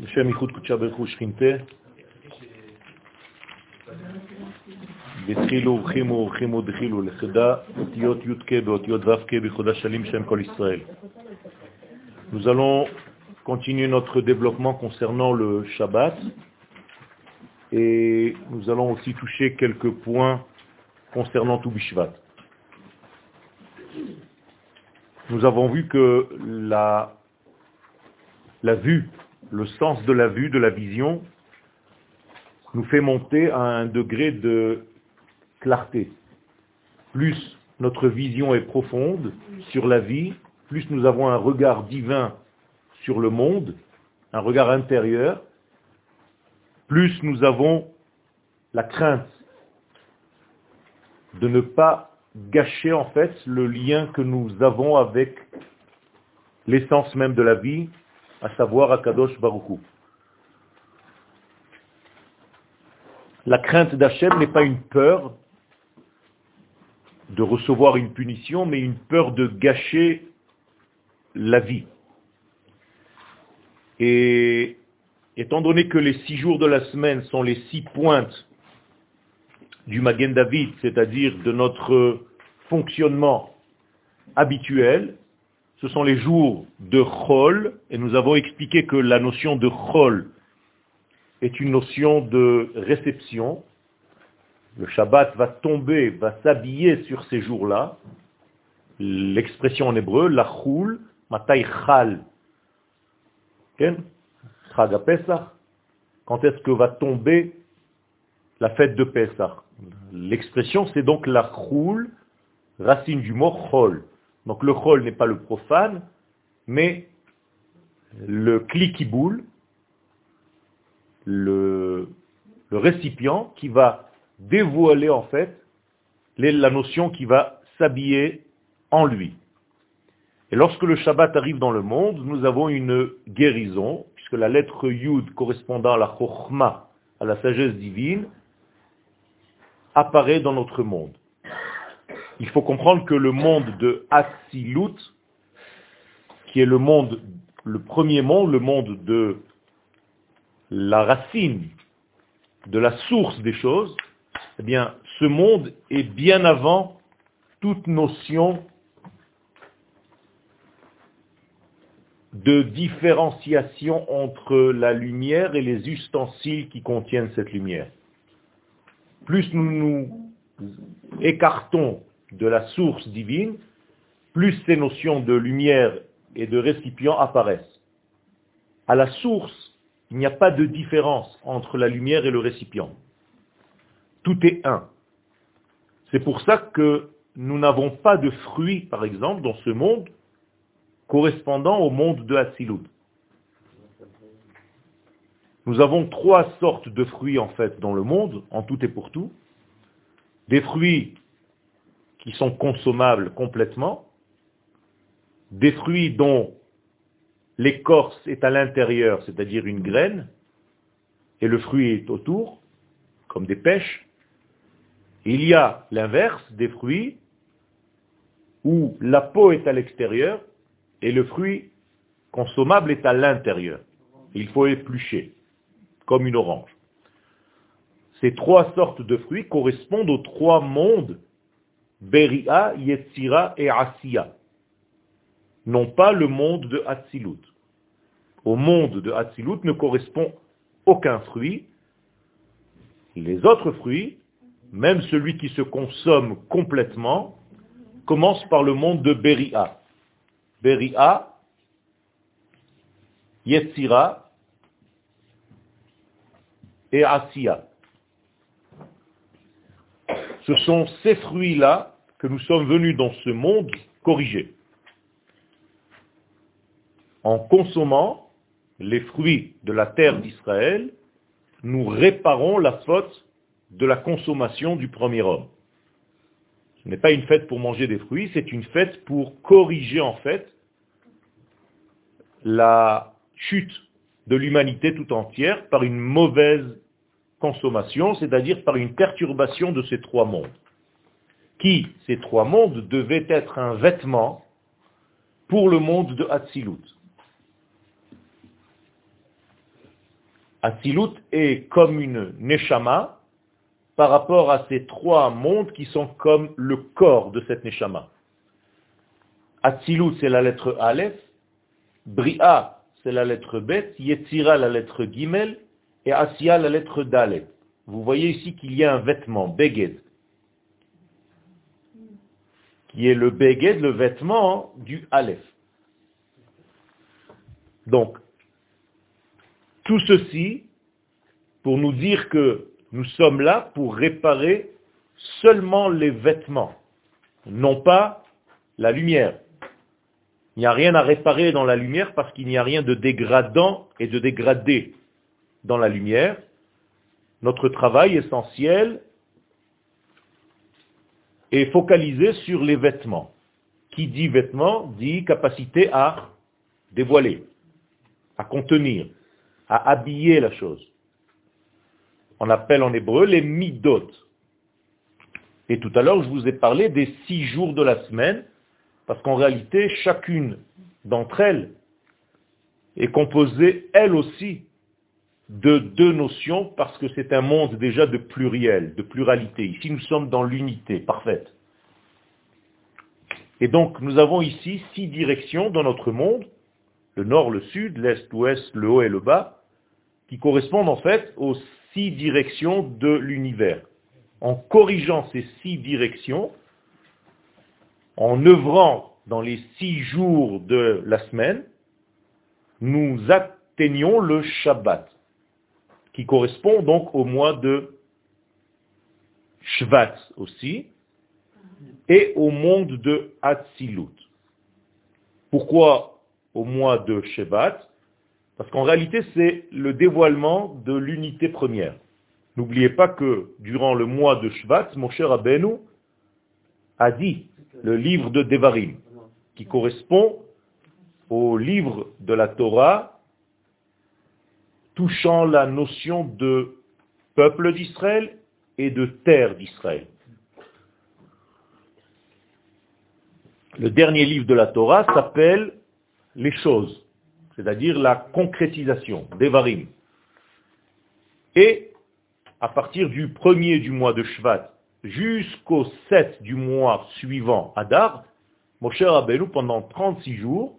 בשם ייחוד קודשה ברכו ושכינתה. דחילו ורחימו ורחימו דחילו לחדה אותיות י"ק באותיות ו"ק בחודה שלים שם כל ישראל. Nous allons continuer notre développement concernant le Shabbat et nous allons aussi toucher quelques points concernant tout Bishvat. Nous avons vu que la, la vue, le sens de la vue, de la vision, nous fait monter à un degré de clarté. Plus notre vision est profonde sur la vie, plus nous avons un regard divin sur le monde, un regard intérieur, plus nous avons la crainte de ne pas gâcher en fait le lien que nous avons avec l'essence même de la vie, à savoir Akadosh Baruchou. La crainte d'Hachem n'est pas une peur de recevoir une punition, mais une peur de gâcher la vie. Et étant donné que les six jours de la semaine sont les six pointes du Magen David, c'est-à-dire de notre fonctionnement habituel, ce sont les jours de Chol, et nous avons expliqué que la notion de Chol est une notion de réception. Le Shabbat va tomber, va s'habiller sur ces jours-là. L'expression en hébreu, la choul, matai chal. Quand est-ce que va tomber la fête de Pesach? L'expression, c'est donc la choul, racine du mot chol. Donc le chol n'est pas le profane, mais le cliquiboule, le, le récipient qui va dévoiler en fait la notion qui va s'habiller en lui. Et lorsque le Shabbat arrive dans le monde, nous avons une guérison, puisque la lettre Yud correspondant à la Chochma, à la sagesse divine, apparaît dans notre monde. Il faut comprendre que le monde de Atsilut, qui est le premier monde, le monde de la racine, de la source des choses, eh ce monde est bien avant toute notion de différenciation entre la lumière et les ustensiles qui contiennent cette lumière. Plus nous nous écartons de la source divine, plus ces notions de lumière et de récipient apparaissent. À la source, il n'y a pas de différence entre la lumière et le récipient. Tout est un. C'est pour ça que nous n'avons pas de fruits, par exemple, dans ce monde, correspondant au monde de Hatzilut. Nous avons trois sortes de fruits, en fait, dans le monde, en tout et pour tout. Des fruits qui sont consommables complètement, des fruits dont l'écorce est à l'intérieur, c'est-à-dire une graine, et le fruit est autour, comme des pêches. Il y a l'inverse des fruits où la peau est à l'extérieur et le fruit consommable est à l'intérieur. Il faut éplucher, comme une orange. Ces trois sortes de fruits correspondent aux trois mondes Beria, Yetzira et Asiya. Non pas le monde de Hatzilut. Au monde de Hatzilut ne correspond aucun fruit. Les autres fruits, même celui qui se consomme complètement, commence par le monde de Beria. Beria, Yetzira et Asiya. Ce sont ces fruits-là que nous sommes venus dans ce monde corriger. En consommant les fruits de la terre d'Israël, nous réparons la faute de la consommation du premier homme. Ce n'est pas une fête pour manger des fruits, c'est une fête pour corriger en fait la chute de l'humanité tout entière par une mauvaise consommation, c'est-à-dire par une perturbation de ces trois mondes qui, ces trois mondes, devaient être un vêtement pour le monde de Hatzilut. Atzilut est comme une neshama par rapport à ces trois mondes qui sont comme le corps de cette neshama. Atzilut, c'est la lettre Aleph, Bria, c'est la lettre Bet, Yetzira, la lettre Gimel, et Asiya, la lettre Dalet. Vous voyez ici qu'il y a un vêtement, Beged, qui est le Beged, le vêtement du Aleph. Donc, tout ceci pour nous dire que nous sommes là pour réparer seulement les vêtements, non pas la lumière. Il n'y a rien à réparer dans la lumière parce qu'il n'y a rien de dégradant et de dégradé dans la lumière. Notre travail essentiel est focalisé sur les vêtements. Qui dit vêtements dit capacité à dévoiler, à contenir, à habiller la chose. On appelle en hébreu les midot. Et tout à l'heure, je vous ai parlé des six jours de la semaine parce qu'en réalité, chacune d'entre elles est composée, elle aussi, de deux notions, parce que c'est un monde déjà de pluriel, de pluralité. Ici, nous sommes dans l'unité parfaite. Et donc, nous avons ici six directions dans notre monde, le nord, le sud, l'est, l'ouest, le haut et le bas, qui correspondent en fait aux six directions de l'univers. En corrigeant ces six directions, en œuvrant dans les six jours de la semaine, nous atteignons le Shabbat, qui correspond donc au mois de Shvat aussi, et au monde de Hatzilut. Pourquoi au mois de Shvat? Parce qu'en réalité, c'est le dévoilement de l'unité première. N'oubliez pas que durant le mois de Shvat, mon cher Abenu a dit le livre de Devarim, qui correspond au livre de la Torah touchant la notion de peuple d'Israël et de terre d'Israël. Le dernier livre de la Torah s'appelle les choses, c'est-à-dire la concrétisation, Devarim. Et à partir du premier du mois de Shvat jusqu'au 7 du mois suivant Adar, Moshe Rabbeinu, pendant 36 jours,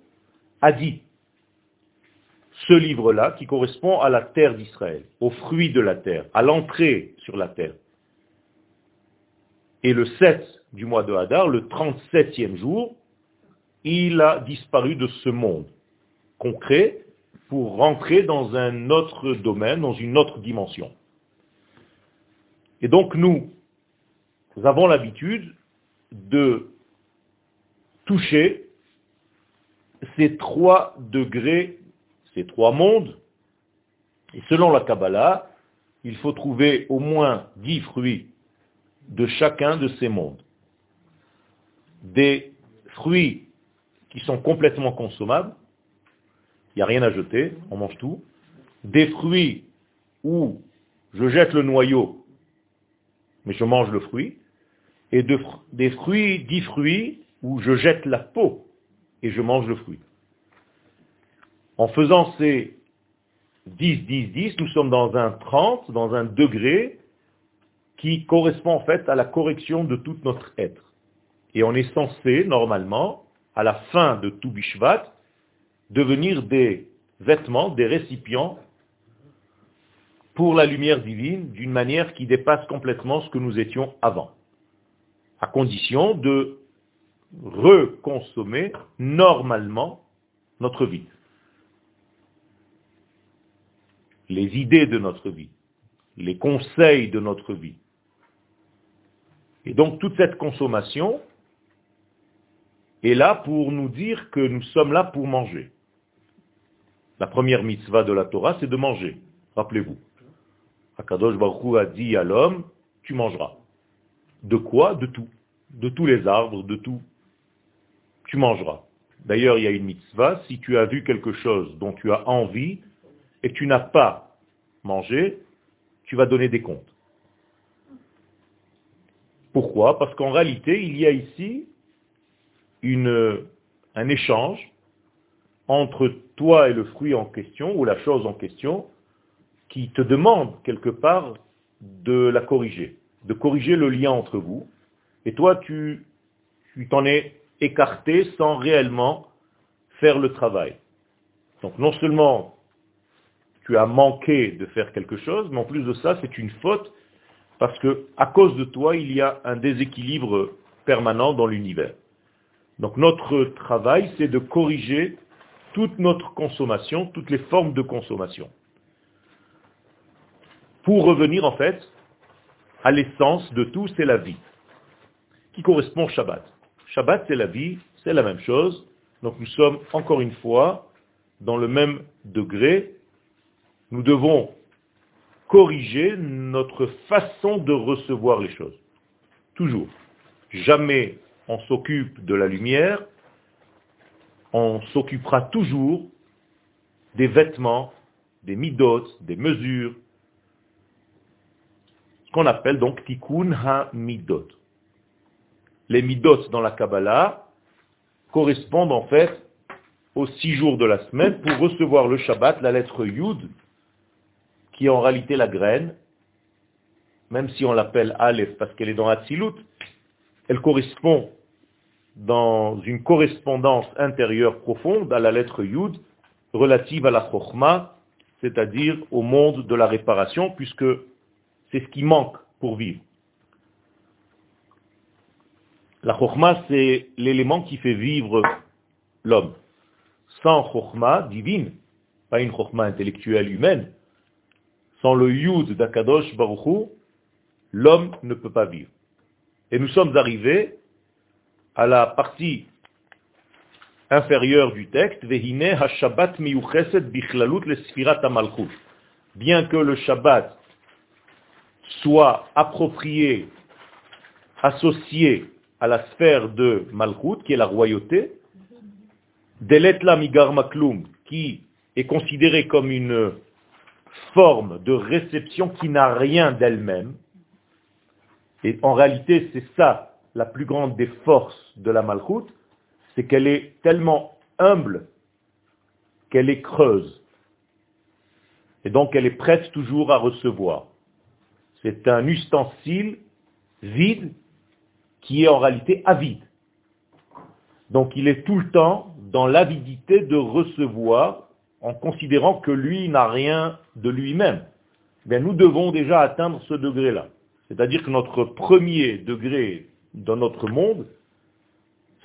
a dit ce livre-là qui correspond à la terre d'Israël, aux fruits de la terre, à l'entrée sur la terre. Et le 7 du mois de Hadar, le 37e jour, il a disparu de ce monde concret pour rentrer dans un autre domaine, dans une autre dimension. Et donc nous, nous avons l'habitude de toucher ces trois degrés, ces trois mondes. Et selon la Kabbalah, il faut trouver au moins dix fruits de chacun de ces mondes. Des fruits qui sont complètement consommables, il n'y a rien à jeter, on mange tout. Des fruits où je jette le noyau, mais je mange le fruit et des fruits, dix fruits, où je jette la peau et je mange le fruit. En faisant ces 10, 10, 10, nous sommes dans un 30, dans un degré qui correspond en fait à la correction de tout notre être. Et on est censé, normalement, à la fin de tout Bishvat, devenir des vêtements, des récipients pour la lumière divine d'une manière qui dépasse complètement ce que nous étions avant à condition de reconsommer normalement notre vie. Les idées de notre vie, les conseils de notre vie. Et donc toute cette consommation est là pour nous dire que nous sommes là pour manger. La première mitzvah de la Torah, c'est de manger. Rappelez-vous. Akadosh Baruch a dit à l'homme, tu mangeras. De quoi? De tout. De tous les arbres, de tout. Tu mangeras. D'ailleurs, il y a une mitzvah, si tu as vu quelque chose dont tu as envie et tu n'as pas mangé, tu vas donner des comptes. Pourquoi? Parce qu'en réalité, il y a ici un échange entre toi et le fruit en question, ou la chose en question, qui te demande quelque part de la corriger, de corriger le lien entre vous, et toi tu t'en es écarté sans réellement faire le travail. Donc non seulement tu as manqué de faire quelque chose, mais en plus de ça, c'est une faute parce que à cause de toi, il y a un déséquilibre permanent dans l'univers. Donc notre travail, c'est de corriger toute notre consommation, toutes les formes de consommation. Pour revenir en fait à l'essence de tout, c'est la vie, qui correspond au Shabbat. Shabbat, c'est la vie, c'est la même chose. Donc nous sommes encore une fois dans le même degré. Nous devons corriger notre façon de recevoir les choses. Toujours. Jamais on s'occupe de la lumière, on s'occupera toujours des vêtements, des midotes, des mesures, ce qu'on appelle donc tikkun ha-midot. Les midot dans la Kabbalah correspondent en fait aux six jours de la semaine pour recevoir le Shabbat, la lettre Yud, qui est en réalité la graine, même si on l'appelle Aleph parce qu'elle est dans Hatzilut, elle correspond dans une correspondance intérieure profonde à la lettre Yud relative à la Chokhmah, c'est-à-dire au monde de la réparation, puisque c'est ce qui manque pour vivre. La Chokhmah, c'est l'élément qui fait vivre l'homme. Sans Chokhmah divine, pas une Chokhmah intellectuelle humaine, sans le Yud d'Akadosh Baruchou, l'homme ne peut pas vivre. Et nous sommes arrivés à la partie inférieure du texte, Vehine ha-Shabbat bichlalut le Bien que le Shabbat soit approprié, associé à la sphère de Malchut, qui est la royauté, Deletla migar maklum, qui est considéré comme une forme de réception qui n'a rien d'elle-même. Et en réalité, c'est ça la plus grande des forces de la Malchut, c'est qu'elle est tellement humble qu'elle est creuse. Et donc elle est prête toujours à recevoir. C'est un ustensile vide qui est en réalité avide. Donc il est tout le temps dans l'avidité de recevoir en considérant que lui n'a rien de lui-même. Bien, nous devons déjà atteindre ce degré-là. C'est-à-dire que notre premier degré dans notre monde,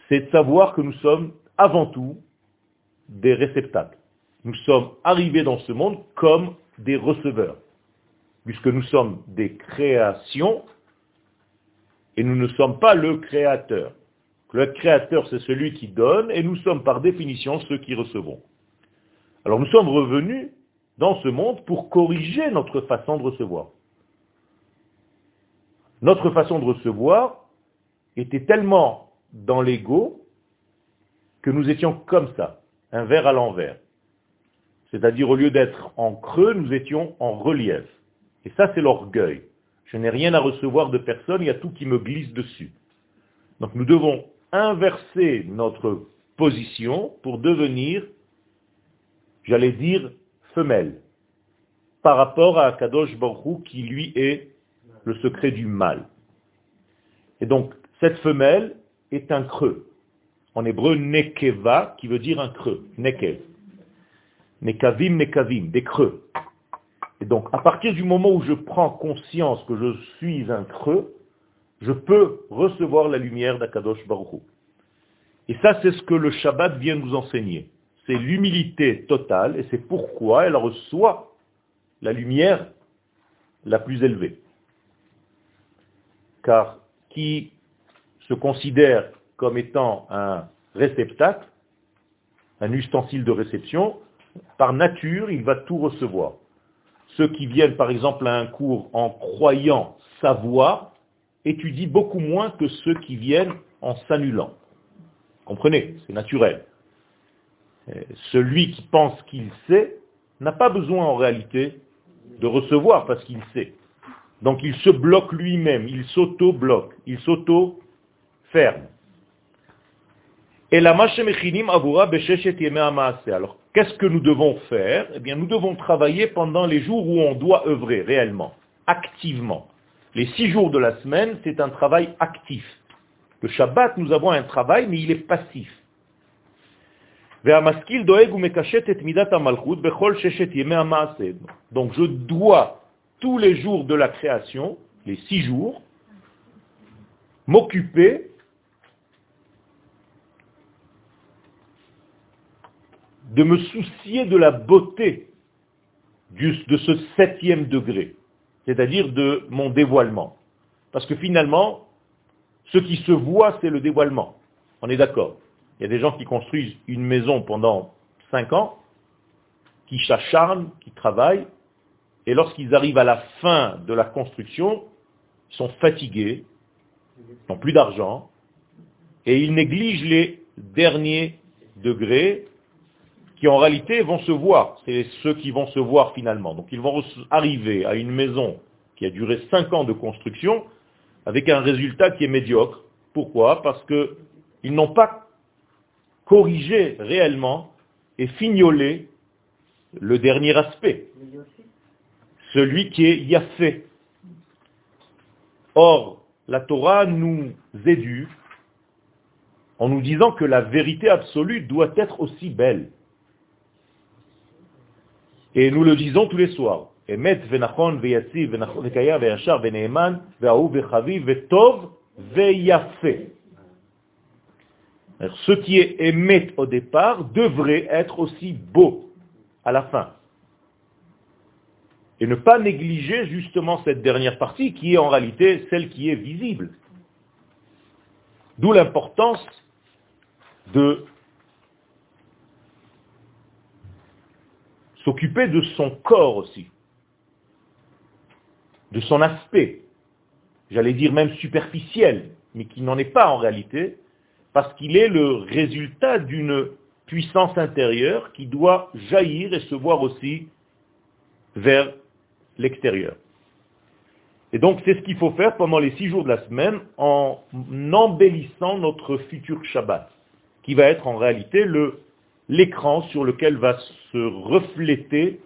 c'est de savoir que nous sommes avant tout des réceptacles. Nous sommes arrivés dans ce monde comme des receveurs puisque nous sommes des créations et nous ne sommes pas le créateur. Le créateur, c'est celui qui donne et nous sommes par définition ceux qui recevons. Alors nous sommes revenus dans ce monde pour corriger notre façon de recevoir. Notre façon de recevoir était tellement dans l'ego que nous étions comme ça, un verre à l'envers. C'est-à-dire au lieu d'être en creux, nous étions en relief. Et ça, c'est l'orgueil. Je n'ai rien à recevoir de personne, il y a tout qui me glisse dessus. Donc nous devons inverser notre position pour devenir, j'allais dire, femelle, par rapport à Kadosh Baruch qui lui est le secret du mal. Et donc, cette femelle est un creux. En hébreu, nekeva, qui veut dire un creux. Nekev. Nekavim, nekavim, des creux. Et donc, à partir du moment où je prends conscience que je suis un creux, je peux recevoir la lumière d'Akadosh Baruch Et ça, c'est ce que le Shabbat vient nous enseigner. C'est l'humilité totale, et c'est pourquoi elle reçoit la lumière la plus élevée. Car qui se considère comme étant un réceptacle, un ustensile de réception, par nature, il va tout recevoir. Ceux qui viennent par exemple à un cours en croyant savoir étudient beaucoup moins que ceux qui viennent en s'annulant. Comprenez, c'est naturel. Euh, celui qui pense qu'il sait n'a pas besoin en réalité de recevoir parce qu'il sait. Donc il se bloque lui-même, il s'auto-bloque, il s'auto-ferme. Et la Alors, qu'est-ce que nous devons faire? Eh bien, nous devons travailler pendant les jours où on doit œuvrer réellement, activement. Les six jours de la semaine, c'est un travail actif. Le Shabbat, nous avons un travail, mais il est passif. Donc je dois, tous les jours de la création, les six jours, m'occuper de me soucier de la beauté de ce septième degré, c'est-à-dire de mon dévoilement. Parce que finalement, ce qui se voit, c'est le dévoilement. On est d'accord? Il y a des gens qui construisent une maison pendant cinq ans, qui s'acharnent, qui travaillent, et lorsqu'ils arrivent à la fin de la construction, ils sont fatigués, ils n'ont plus d'argent, et ils négligent les derniers degrés qui en réalité vont se voir. C'est ceux qui vont se voir finalement. Donc ils vont arriver à une maison qui a duré cinq ans de construction avec un résultat qui est médiocre. Pourquoi? Parce qu'ils n'ont pas corrigé réellement et fignolé le dernier aspect, celui qui est Yafé. Or, la Torah nous éduque en nous disant que la vérité absolue doit être aussi belle. Et nous le disons tous les soirs. Ce qui est émet au départ devrait être aussi beau à la fin. Et ne pas négliger justement cette dernière partie qui est en réalité celle qui est visible. D'où l'importance de s'occuper de son corps aussi, de son aspect, j'allais dire même superficiel, mais qui n'en est pas en réalité, parce qu'il est le résultat d'une puissance intérieure qui doit jaillir et se voir aussi vers l'extérieur. Et donc c'est ce qu'il faut faire pendant les six jours de la semaine en embellissant notre futur Shabbat, qui va être en réalité l'écran sur lequel va se refléter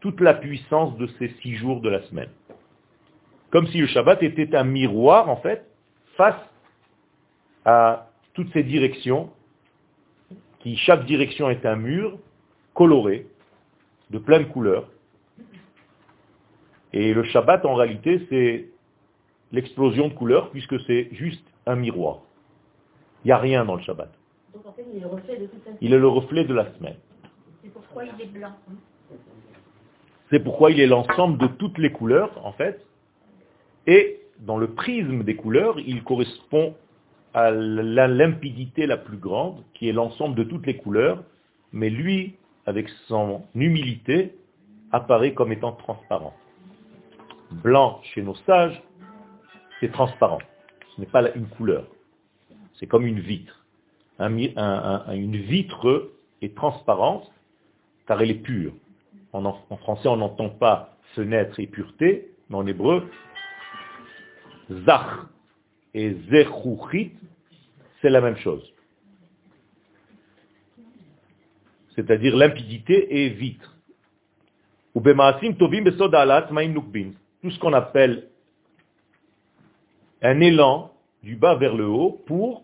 toute la puissance de ces six jours de la semaine. Comme si le Shabbat était un miroir, en fait, face à toutes ces directions, qui chaque direction est un mur coloré, de plein de couleurs. Et le Shabbat, en réalité, c'est l'explosion de couleurs, puisque c'est juste un miroir. Il n'y a rien dans le Shabbat il est le reflet de la semaine. C'est pourquoi il est blanc. C'est pourquoi il est l'ensemble de toutes les couleurs, en fait. Et dans le prisme des couleurs, il correspond à la limpidité la plus grande, qui est l'ensemble de toutes les couleurs, mais lui, avec son humilité, apparaît comme étant transparent. Blanc chez nos sages, c'est transparent. Ce n'est pas une couleur. C'est comme une vitre une vitre est transparente car elle est pure. En, français, on n'entend pas fenêtre et pureté, mais en hébreu, zach et zechuchit, c'est la même chose. C'est-à-dire limpidité et vitre. Tout ce qu'on appelle un élan du bas vers le haut pour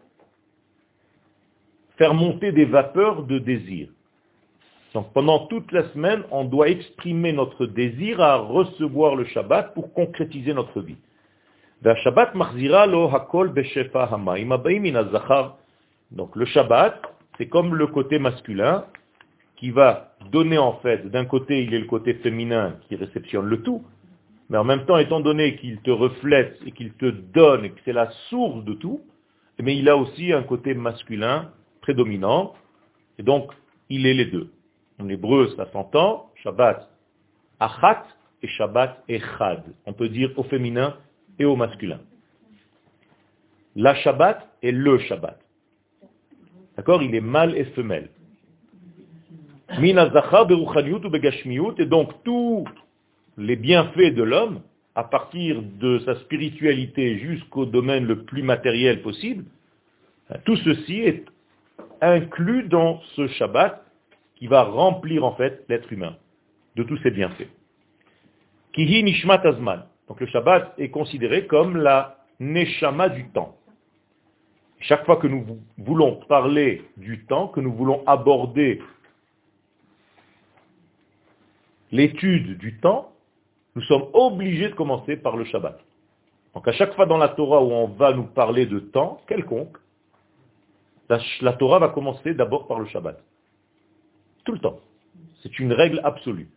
faire monter des vapeurs de désir. Donc pendant toute la semaine, on doit exprimer notre désir à recevoir le Shabbat pour concrétiser notre vie. Donc le Shabbat, c'est comme le côté masculin qui va donner en fait, d'un côté il est le côté féminin qui réceptionne le tout, mais en même temps étant donné qu'il te reflète et qu'il te donne et que c'est la source de tout, mais il a aussi un côté masculin prédominant, et donc il est les deux. En hébreu, ça s'entend, Shabbat achat et Shabbat echad. On peut dire au féminin et au masculin. La Shabbat et le Shabbat. D'accord? Il est mâle et femelle. Et donc tous les bienfaits de l'homme, à partir de sa spiritualité jusqu'au domaine le plus matériel possible, tout ceci est inclus dans ce Shabbat qui va remplir en fait l'être humain de tous ses bienfaits. Kihi Nishmat Azman. Donc le Shabbat est considéré comme la Neshama du temps. Chaque fois que nous voulons parler du temps, que nous voulons aborder l'étude du temps, nous sommes obligés de commencer par le Shabbat. Donc à chaque fois dans la Torah où on va nous parler de temps quelconque, la, Torah va commencer d'abord par le Shabbat. Tout le temps. C'est une règle absolue.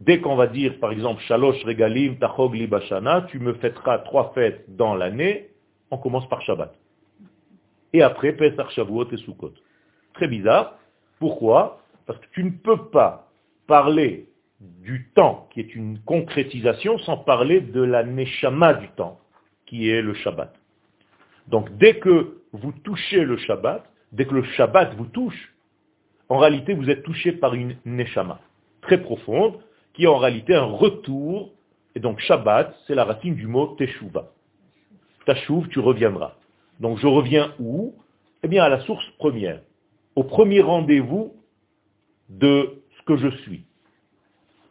Dès qu'on va dire, par exemple, Shalosh Regalim Tachog Libashana, tu me fêteras trois fêtes dans l'année, on commence par Shabbat. Et après, Pesach, Shavuot et Sukkot. Très bizarre. Pourquoi? Parce que tu ne peux pas parler du temps, qui est une concrétisation, sans parler de la neshama du temps, qui est le Shabbat. Donc dès que vous touchez le Shabbat, dès que le Shabbat vous touche, en réalité vous êtes touché par une neshama très profonde, qui en réalité un retour. Et donc Shabbat, c'est la racine du mot Teshuva. Tashuv, tu reviendras. Donc je reviens où? Eh bien à la source première, au premier rendez-vous de ce que je suis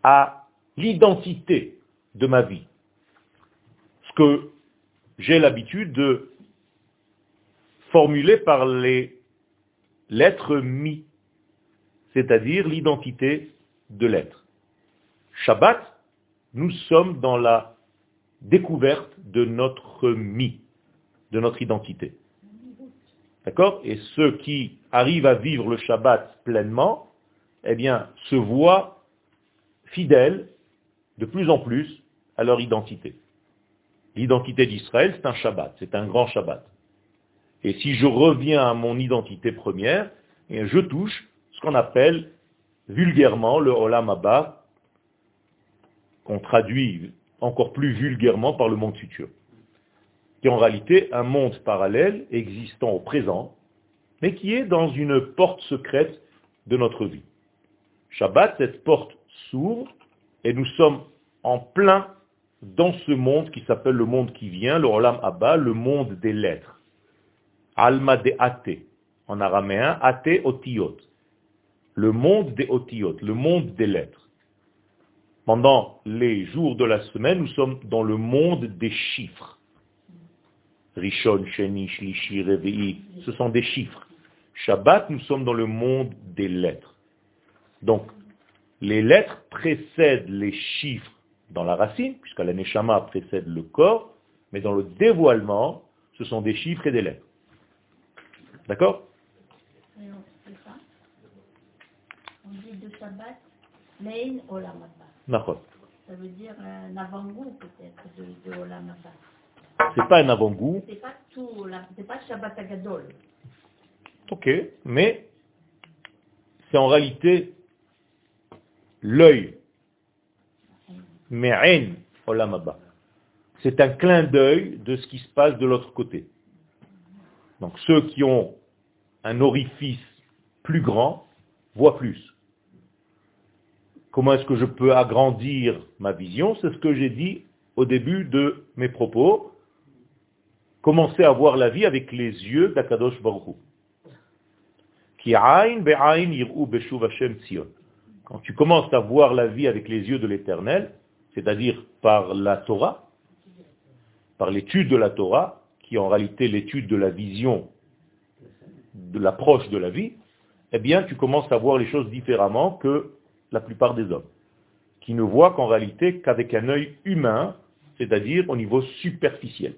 à l'identité de ma vie. Ce que j'ai l'habitude de formuler par les lettres mi, c'est-à-dire l'identité de l'être. Shabbat, nous sommes dans la découverte de notre mi, de notre identité. D'accord? Et ceux qui arrivent à vivre le Shabbat pleinement, eh bien, se voient fidèles de plus en plus à leur identité. L'identité d'Israël, c'est un Shabbat, c'est un grand Shabbat. Et si je reviens à mon identité première, eh je touche ce qu'on appelle vulgairement le Olam Abba, qu'on traduit encore plus vulgairement par le monde futur, qui est en réalité un monde parallèle existant au présent, mais qui est dans une porte secrète de notre vie. Shabbat, cette porte s'ouvre et nous sommes en plein dans ce monde qui s'appelle le monde qui vient, le Olam Abba, le monde des lettres. Alma de Ate, en araméen, Ate Otiot. Le monde des Otiot, le monde des lettres. Pendant les jours de la semaine, nous sommes dans le monde des chiffres. Rishon, Sheni, Shlishi, Revi'i, ce sont des chiffres. Shabbat, nous sommes dans le monde des lettres. Donc, les lettres précèdent les chiffres dans la racine, puisque la neshama précède le corps, mais dans le dévoilement, ce sont des chiffres et des lettres. D'accord? On dit de Shabbat, Olamaba. Ça veut dire un avant-goût peut-être de, de Olamaba. C'est pas un avant-goût. C'est pas tout, c'est pas Shabbat Agadol. Ok, mais c'est en réalité l'œil. Me'en olamaba. C'est un clin d'œil de ce qui se passe de l'autre côté. Donc ceux qui ont un orifice plus grand voient plus. Comment est-ce que je peux agrandir ma vision? C'est ce que j'ai dit au début de mes propos. Commencer à voir la vie avec les yeux d'Akadosh Baruch. Quand tu commences à voir la vie avec les yeux de l'éternel, c'est-à-dire par la Torah, par l'étude de la Torah, qui est en réalité l'étude de la vision, de l'approche de la vie, eh bien tu commences à voir les choses différemment que la plupart des hommes, qui ne voient qu'en réalité qu'avec un œil humain, c'est-à-dire au niveau superficiel.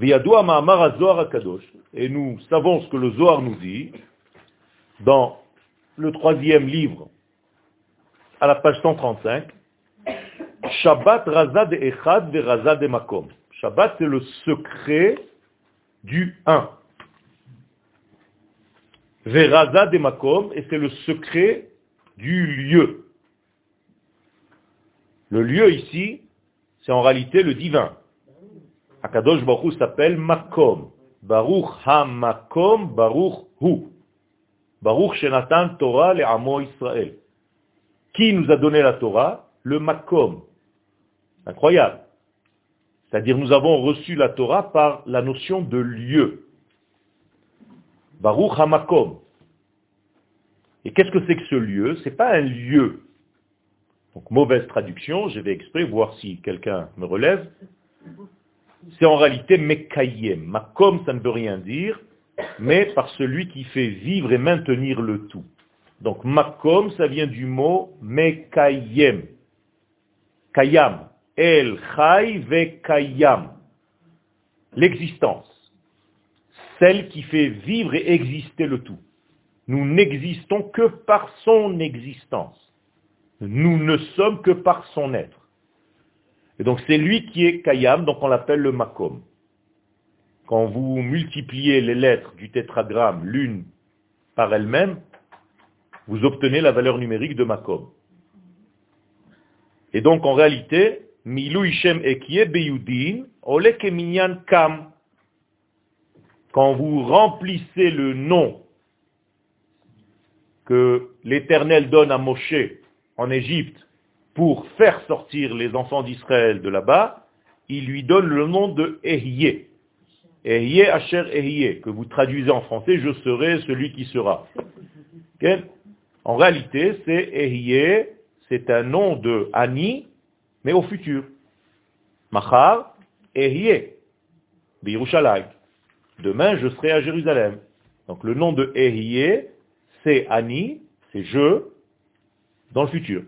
Et nous savons ce que le Zohar nous dit dans le troisième livre à la page 135, Shabbat razad echad ve razad makom. Shabbat, c'est le secret du un. Ve de makom, et c'est le secret du lieu. Le lieu ici, c'est en réalité le divin. Akadosh Baruch s'appelle Makom. Baruch ha-makom, Baruch hu. Baruch shenatan Torah le amo Israël. Qui nous a donné la Torah? Le Makom. Incroyable. C'est-à-dire nous avons reçu la Torah par la notion de lieu. Baruch Hamakom. Et qu'est-ce que c'est que ce lieu? C'est pas un lieu. Donc mauvaise traduction, je vais exprès voir si quelqu'un me relève. C'est en réalité Mekayem. Makom, ça ne veut rien dire, mais par celui qui fait vivre et maintenir le tout. Donc Makom, ça vient du mot Mekayem. Kayam. El Chai ve Kayam. L'existence. Celle qui fait vivre et exister le tout. Nous n'existons que par son existence. Nous ne sommes que par son être. Et donc c'est lui qui est Kayam, donc on l'appelle le Makom. Quand vous multipliez les lettres du tétragramme l'une par elle-même, vous obtenez la valeur numérique de Makom. Et donc en réalité, Milou Ishem Beyudin, Kam. Quand vous remplissez le nom que l'Éternel donne à Moshe en Égypte pour faire sortir les enfants d'Israël de là-bas, il lui donne le nom de Ehye. Ehye Asher Ehye, que vous traduisez en français, je serai celui qui sera. En réalité, c'est Ehye, c'est un nom de Ani, mais au futur. Machar, Ehye, Birushalayim. Demain, je serai à Jérusalem. Donc le nom de Ehye, c'est Ani, c'est je, dans le futur.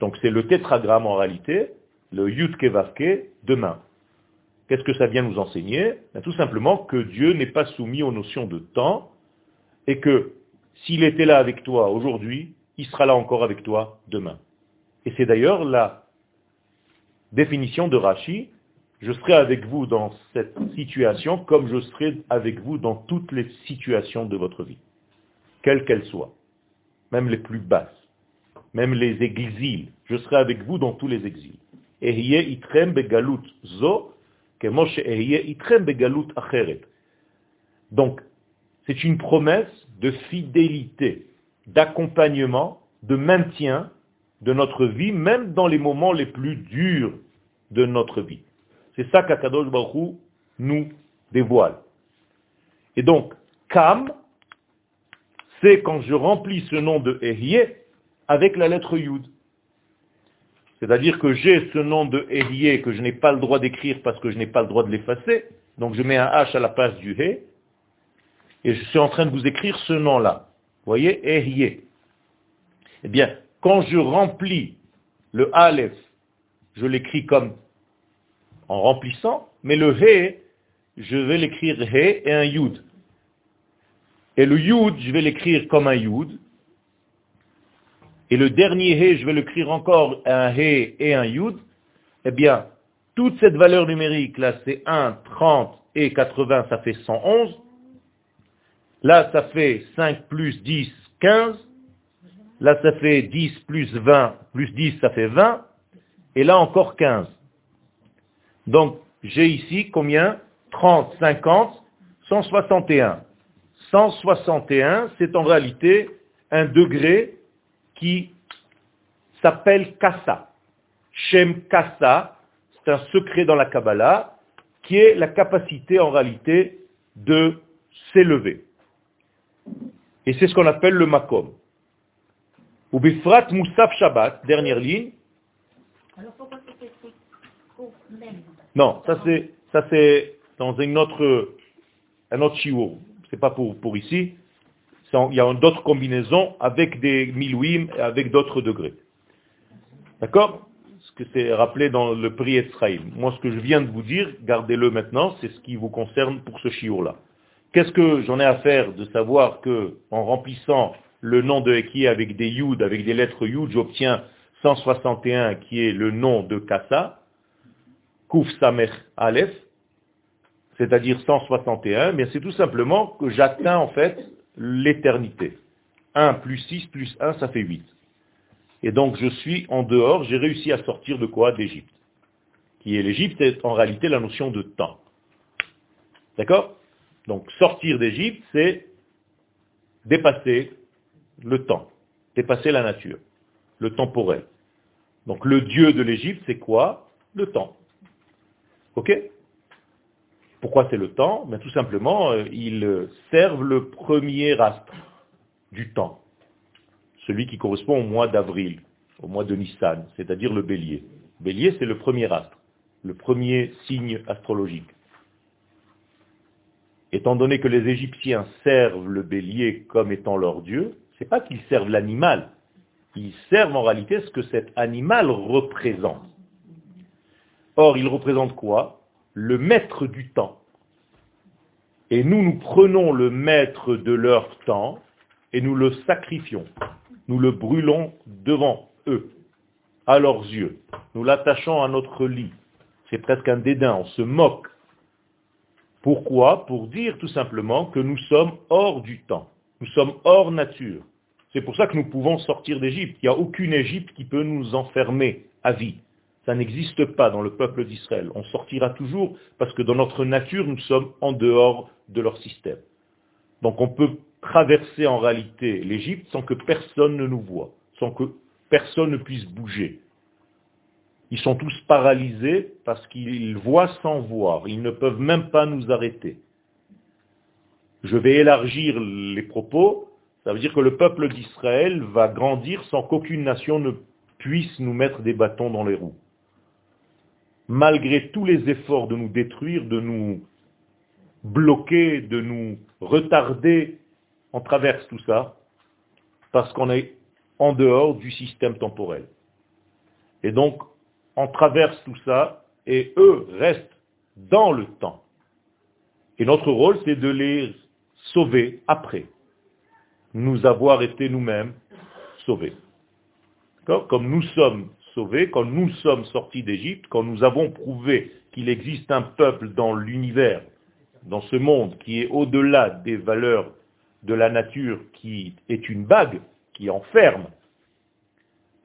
Donc c'est le tétragramme en réalité, le Yudke Vavke, demain. Qu'est-ce que ça vient nous enseigner? Ben, Tout simplement que Dieu n'est pas soumis aux notions de temps et que s'il était là avec toi aujourd'hui, il sera là encore avec toi demain. Et c'est d'ailleurs la définition de Rashi, je serai avec vous dans cette situation comme je serai avec vous dans toutes les situations de votre vie, quelles qu'elles soient, même les plus basses même les exils. Je serai avec vous dans tous les exils. Donc, c'est une promesse de fidélité, d'accompagnement, de maintien de notre vie, même dans les moments les plus durs de notre vie. C'est ça qu'Akadosh Baruch nous dévoile. Et donc, Kam, c'est quand je remplis ce nom de Ehyeh, avec la lettre Yud. C'est-à-dire que j'ai ce nom de Ehyeh que je n'ai pas le droit d'écrire parce que je n'ai pas le droit de l'effacer. Donc je mets un H à la place du He. Et je suis en train de vous écrire ce nom-là. Vous voyez Ehyeh. Eh bien, quand je remplis le Aleph, je l'écris comme en remplissant, mais le He, je vais l'écrire He et un Yud. Et le Yud, je vais l'écrire comme un Yud, et le dernier He, je vais l'écrire encore un He et un Yud, eh bien, toute cette valeur numérique, là, c'est 1, 30 et 80, ça fait 111. Là, ça fait 5 plus 10, 15. Là, ça fait 10 plus 20, plus 10, ça fait 20. Et là, encore 15. Donc, j'ai ici combien? 30, 50, 161. 161, c'est en réalité un degré qui s'appelle Kassa. Shem Kassa, c'est un secret dans la Kabbalah, qui est la capacité en réalité de s'élever. Et c'est ce qu'on appelle le makom. Ou bifrat Moussaf Shabbat, dernière ligne. Alors pourquoi c'est même Non, ça c'est dans une autre un autre shiur. C'est pas pour pour ici il y a d'autres combinaisons avec des milouim, avec d'autres degrés. D'accord? Ce que c'est rappelé dans le prix Etzraïm. Moi, ce que je viens de vous dire, gardez-le maintenant, c'est ce qui vous concerne pour ce chiour-là. Qu'est-ce que j'en ai à faire de savoir que, en remplissant le nom de Eki avec des Yud, avec des lettres Yud, j'obtiens 161 qui est le nom de Kassa, Kouf Samer Aleph, c'est-à-dire 161, mais c'est tout simplement que j'atteins en fait l'éternité. 1 plus 6 plus 1, ça fait 8. Et donc je suis en dehors, j'ai réussi à sortir de quoi? D'Égypte. Qui est l'Égypte, c'est en réalité la notion de temps. D'accord? Donc sortir d'Égypte, c'est dépasser le temps, dépasser la nature, le temporel. Donc le dieu de l'Égypte, c'est quoi? Le temps. Ok? Pourquoi c'est le temps? Ben, Tout simplement, euh, ils servent le premier astre du temps, celui qui correspond au mois d'avril, au mois de Nissan, c'est-à-dire le bélier. Bélier, c'est le premier astre, le premier signe astrologique. Étant donné que les Égyptiens servent le bélier comme étant leur dieu, c'est pas qu'ils servent l'animal, ils servent en réalité ce que cet animal représente. Or, il représente quoi? Le maître du temps. Et nous, nous prenons le maître de leur temps et nous le sacrifions. Nous le brûlons devant eux, à leurs yeux. Nous l'attachons à notre lit. C'est presque un dédain, on se moque. Pourquoi? Pour dire tout simplement que nous sommes hors du temps. Nous sommes hors nature. C'est pour ça que nous pouvons sortir d'Égypte. Il n'y a aucune Égypte qui peut nous enfermer à vie. Ça n'existe pas dans le peuple d'Israël. On sortira toujours parce que dans notre nature, nous sommes en dehors de leur système. Donc on peut traverser en réalité l'Égypte sans que personne ne nous voit, sans que personne ne puisse bouger. Ils sont tous paralysés parce qu'ils voient sans voir. Ils ne peuvent même pas nous arrêter. Je vais élargir les propos. Ça veut dire que le peuple d'Israël va grandir sans qu'aucune nation ne puisse nous mettre des bâtons dans les roues malgré tous les efforts de nous détruire, de nous bloquer, de nous retarder, on traverse tout ça parce qu'on est en dehors du système temporel. Et donc, on traverse tout ça et eux restent dans le temps. Et notre rôle, c'est de les sauver après nous avoir été nous-mêmes sauvés. Comme nous sommes quand nous sommes sortis d'Égypte, quand nous avons prouvé qu'il existe un peuple dans l'univers, dans ce monde qui est au-delà des valeurs de la nature, qui est une bague, qui enferme,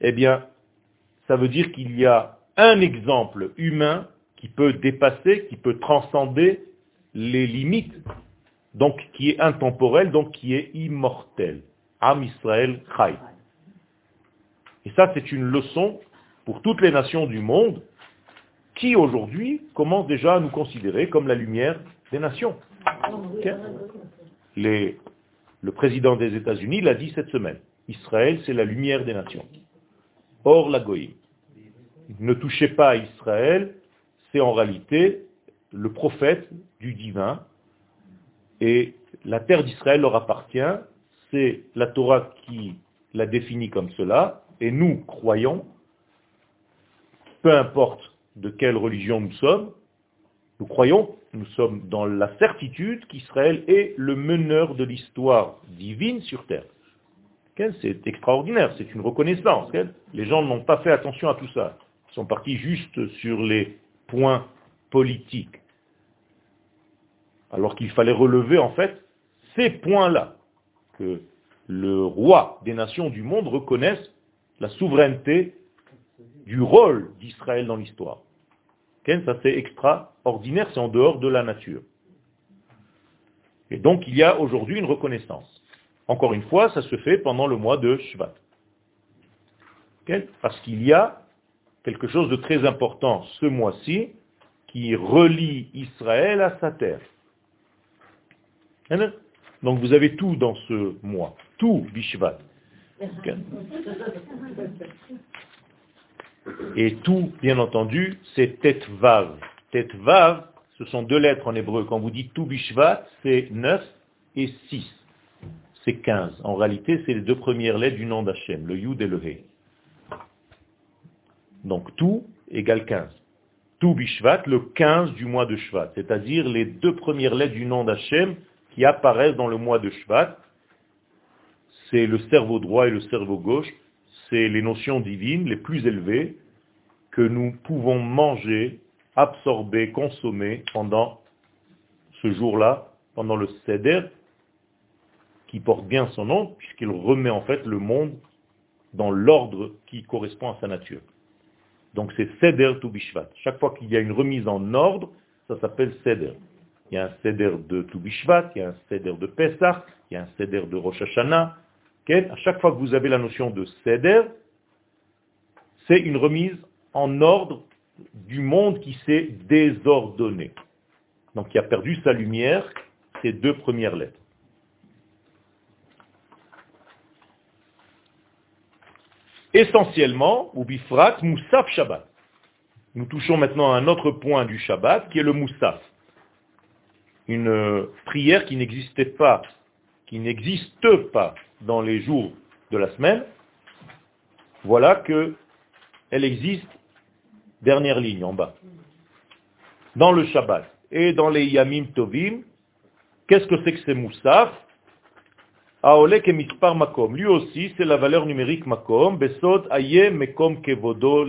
eh bien, ça veut dire qu'il y a un exemple humain qui peut dépasser, qui peut transcender les limites, donc qui est intemporel, donc qui est immortel. Am Israël Chai. Et ça, c'est une leçon pour toutes les nations du monde qui aujourd'hui commencent déjà à nous considérer comme la lumière des nations. le président des États-Unis l'a dit cette semaine. Israël, c'est la lumière des nations. Or, la Goïm. Ne touchez pas à Israël, c'est en réalité le prophète du divin. Et la terre d'Israël leur appartient. C'est la Torah qui la définit comme cela. Et nous croyons peu importe de quelle religion nous sommes, nous croyons, nous sommes dans la certitude qu'Israël est le meneur de l'histoire divine sur terre. C'est extraordinaire, c'est une reconnaissance. Les gens n'ont pas fait attention à tout ça. Ils sont partis juste sur les points politiques. Alors qu'il fallait relever en fait ces points-là, que le roi des nations du monde reconnaisse la souveraineté du rôle d'Israël dans l'histoire. Ça c'est extraordinaire, c'est en dehors de la nature. Et donc il y a aujourd'hui une reconnaissance. Encore une fois, ça se fait pendant le mois de Shvat. Parce qu'il y a quelque chose de très important ce mois-ci qui relie Israël à sa terre. Donc vous avez tout dans ce mois, tout Bishvat. Et tout, bien entendu, c'est Tetvav. Tetvav, ce sont deux lettres en hébreu. Quand vous dites tout Bishvat, c'est 9 et 6. C'est 15. En réalité, c'est les deux premières lettres du nom d'Hachem, le Yud et le He. Donc tout égale 15. Tout Bishvat, le 15 du mois de Shvat, c'est-à-dire les deux premières lettres du nom d'Hachem qui apparaissent dans le mois de Shvat. C'est le cerveau droit et le cerveau gauche c'est les notions divines les plus élevées que nous pouvons manger, absorber, consommer pendant ce jour-là, pendant le Seder, qui porte bien son nom, puisqu'il remet en fait le monde dans l'ordre qui correspond à sa nature. Donc c'est Seder to Bishvat. Chaque fois qu'il y a une remise en ordre, ça s'appelle Seder. Il y a un Seder de Tu Bishvat, il y a un Seder de Pesach, il y a un Seder de Rosh Hashanah, à chaque fois que vous avez la notion de Seder, c'est une remise en ordre du monde qui s'est désordonné. Donc qui a perdu sa lumière, ces deux premières lettres. Essentiellement, ou bifrat, Moussaf Shabbat. Nous touchons maintenant à un autre point du Shabbat, qui est le Moussaf. Une euh, prière qui n'existait pas, qui n'existe pas dans les jours de la semaine. Voilà que elle existe, dernière ligne en bas. Dans le Shabbat et dans les Yamim Tovim, qu'est-ce que c'est que ces Moussaf? Aolek et Makom. Lui aussi, c'est la valeur numérique Makom. Besod Aye Mekom Kevodo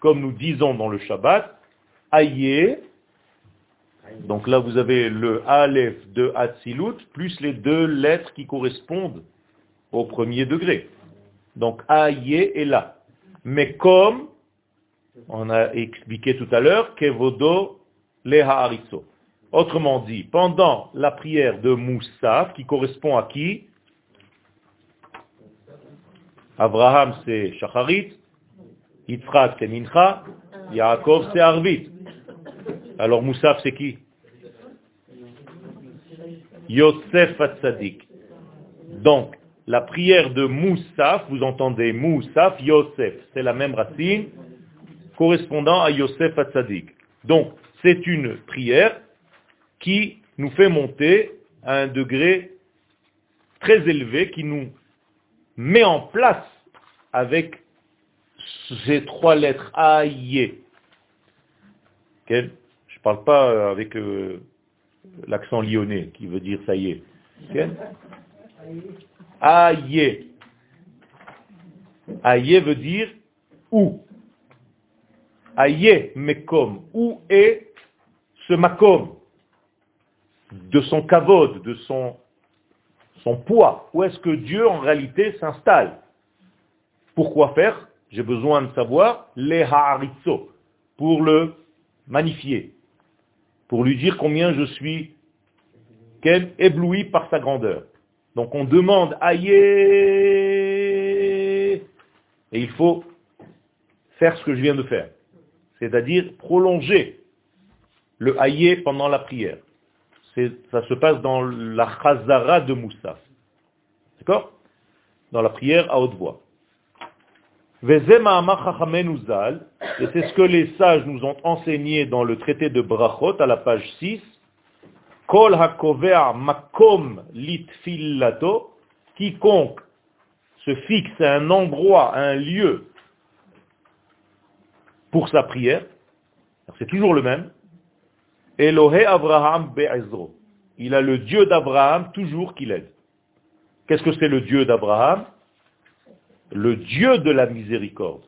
Comme nous disons dans le Shabbat, Aye, donc là vous avez le Aleph de Hatzilut, plus les deux lettres qui correspondent au premier degré. Donc Aye est là. Mais comme, on a expliqué tout à l'heure, Kevodo Leha Autrement dit, pendant la prière de Moussaf, qui correspond à qui? Abraham c'est Shacharit, Yitzhak c'est Mincha, Yaakov c'est Arvit. Alors Moussaf c'est qui? Yosef Hatzadik. Donc, la prière de Moussaf, vous entendez Moussaf, Yosef, c'est la même racine correspondant à Yosef Hatzadik. Donc, c'est une prière qui nous fait monter à un degré très élevé, qui nous met en place avec ces trois lettres Aïe. Ne parle pas avec euh, l'accent lyonnais qui veut dire ça y est. Aïe. Aïe veut dire où. Aïe, mais comme. Où est ce makom de son kavod, de son, son poids. Où est-ce que Dieu en réalité s'installe? Pourquoi faire? J'ai besoin de savoir les haaritzo, pour le magnifier, pour lui dire combien je suis ébloui par sa grandeur. Donc on demande aïe et il faut faire ce que je viens de faire, c'est-à-dire prolonger le aïe pendant la prière ça se passe dans la chazara de Moussa. D'accord? Dans la prière à haute voix. Et c'est ce que les sages nous ont enseigné dans le traité de Brachot à la page 6. Kol makom litfillato, quiconque se fixe à un endroit, à un lieu pour sa prière, c'est toujours le même, Elohe Abraham Be'ezro. Il a le Dieu d'Abraham toujours qui l'aide. Qu'est-ce que c'est le Dieu d'Abraham Le Dieu de la miséricorde.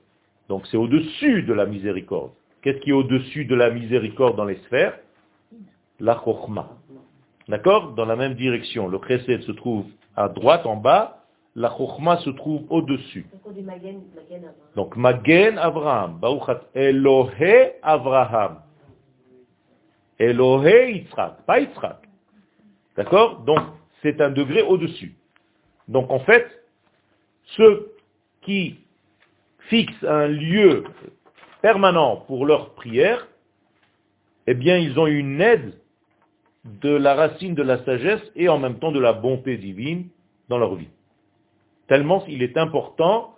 Donc c'est au-dessus de la miséricorde. Qu'est-ce qui est au-dessus de la miséricorde dans les sphères? La chokma. D'accord? Dans la même direction. Le chesed se trouve à droite en bas, la chokma se trouve au-dessus. Donc Magen Abraham. Elohe Abraham. Elohe Yitzhak, pas Yitzhak. D'accord? Donc, c'est un degré au-dessus. Donc, en fait, ceux qui fixent un lieu permanent pour leur prière, eh bien, ils ont une aide de la racine de la sagesse et en même temps de la bonté divine dans leur vie. Tellement il est important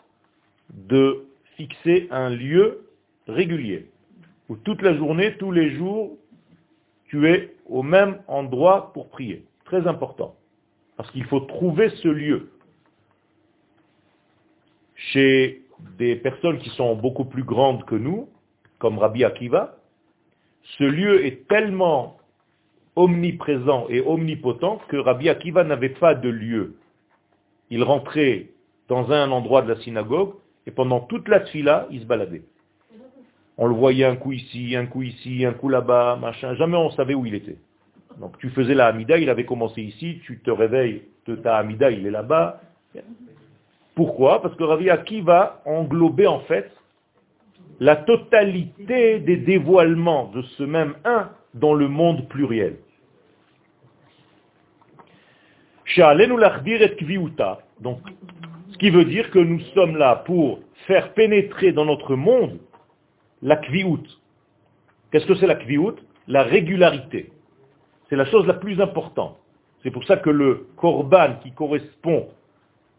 de fixer un lieu régulier, où toute la journée, tous les jours, tu es au même endroit pour prier. Très important. Parce qu'il faut trouver ce lieu. Chez des personnes qui sont beaucoup plus grandes que nous, comme Rabbi Akiva, ce lieu est tellement omniprésent et omnipotent que Rabbi Akiva n'avait pas de lieu. Il rentrait dans un endroit de la synagogue et pendant toute la fila, il se baladait. On le voyait un coup ici, un coup ici, un coup là-bas, machin. Jamais on savait où il était. Donc tu faisais la Hamida, il avait commencé ici, tu te réveilles ta Hamida, il est là-bas. Pourquoi? Parce que Ravi Akiva englobait en fait la totalité des dévoilements de ce même un dans le monde pluriel. Donc, ce qui veut dire que nous sommes là pour faire pénétrer dans notre monde la kviout. Qu'est-ce que c'est la kviout la régularité. C'est la chose la plus importante. C'est pour ça que le korban qui correspond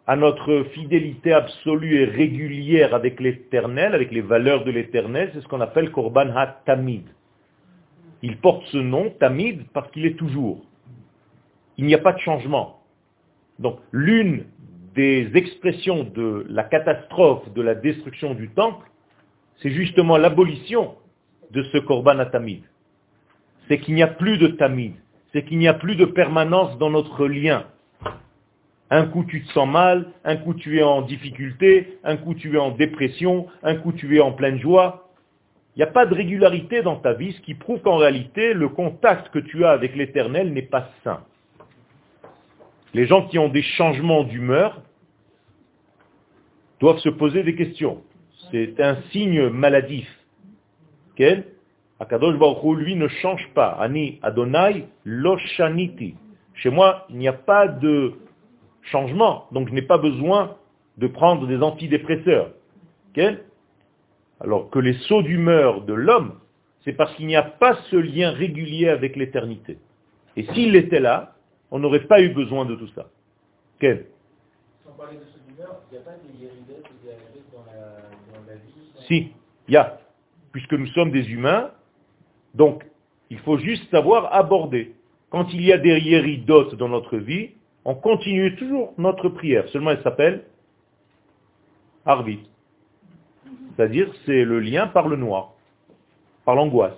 à notre fidélité absolue et régulière avec l'éternel, avec les valeurs de l'éternel, c'est ce qu'on appelle korban ha-tamid. Il porte ce nom, tamid, parce qu'il est toujours. Il n'y a pas de changement. Donc l'une des expressions de la catastrophe, de la destruction du temple, c'est justement l'abolition de ce korban tamid. C'est qu'il n'y a plus de tamid, c'est qu'il n'y a plus de permanence dans notre lien. Un coup tu te sens mal, un coup tu es en difficulté, un coup tu es en dépression, un coup tu es en pleine joie. Il n'y a pas de régularité dans ta vie, ce qui prouve qu'en réalité, le contact que tu as avec l'éternel n'est pas sain. Les gens qui ont des changements d'humeur doivent se poser des questions. C'est un signe maladif. Quel Akadosh Baruch lui, ne change pas. Ani Adonai Loshaniti. Chez moi, il n'y a pas de changement, donc je n'ai pas besoin de prendre des antidépresseurs. Alors que les sauts d'humeur de l'homme, c'est parce qu'il n'y a pas ce lien régulier avec l'éternité. Et s'il était là, on n'aurait pas eu besoin de tout ça. Sans parler de sauts d'humeur, il n'y a pas des dans la vie Si, il y a. Puisque nous sommes des humains, donc, il faut juste savoir aborder. Quand il y a des yéridotes dans notre vie, on continue toujours notre prière. Seulement, elle s'appelle Arvit. C'est-à-dire, c'est le lien par le noir, par l'angoisse.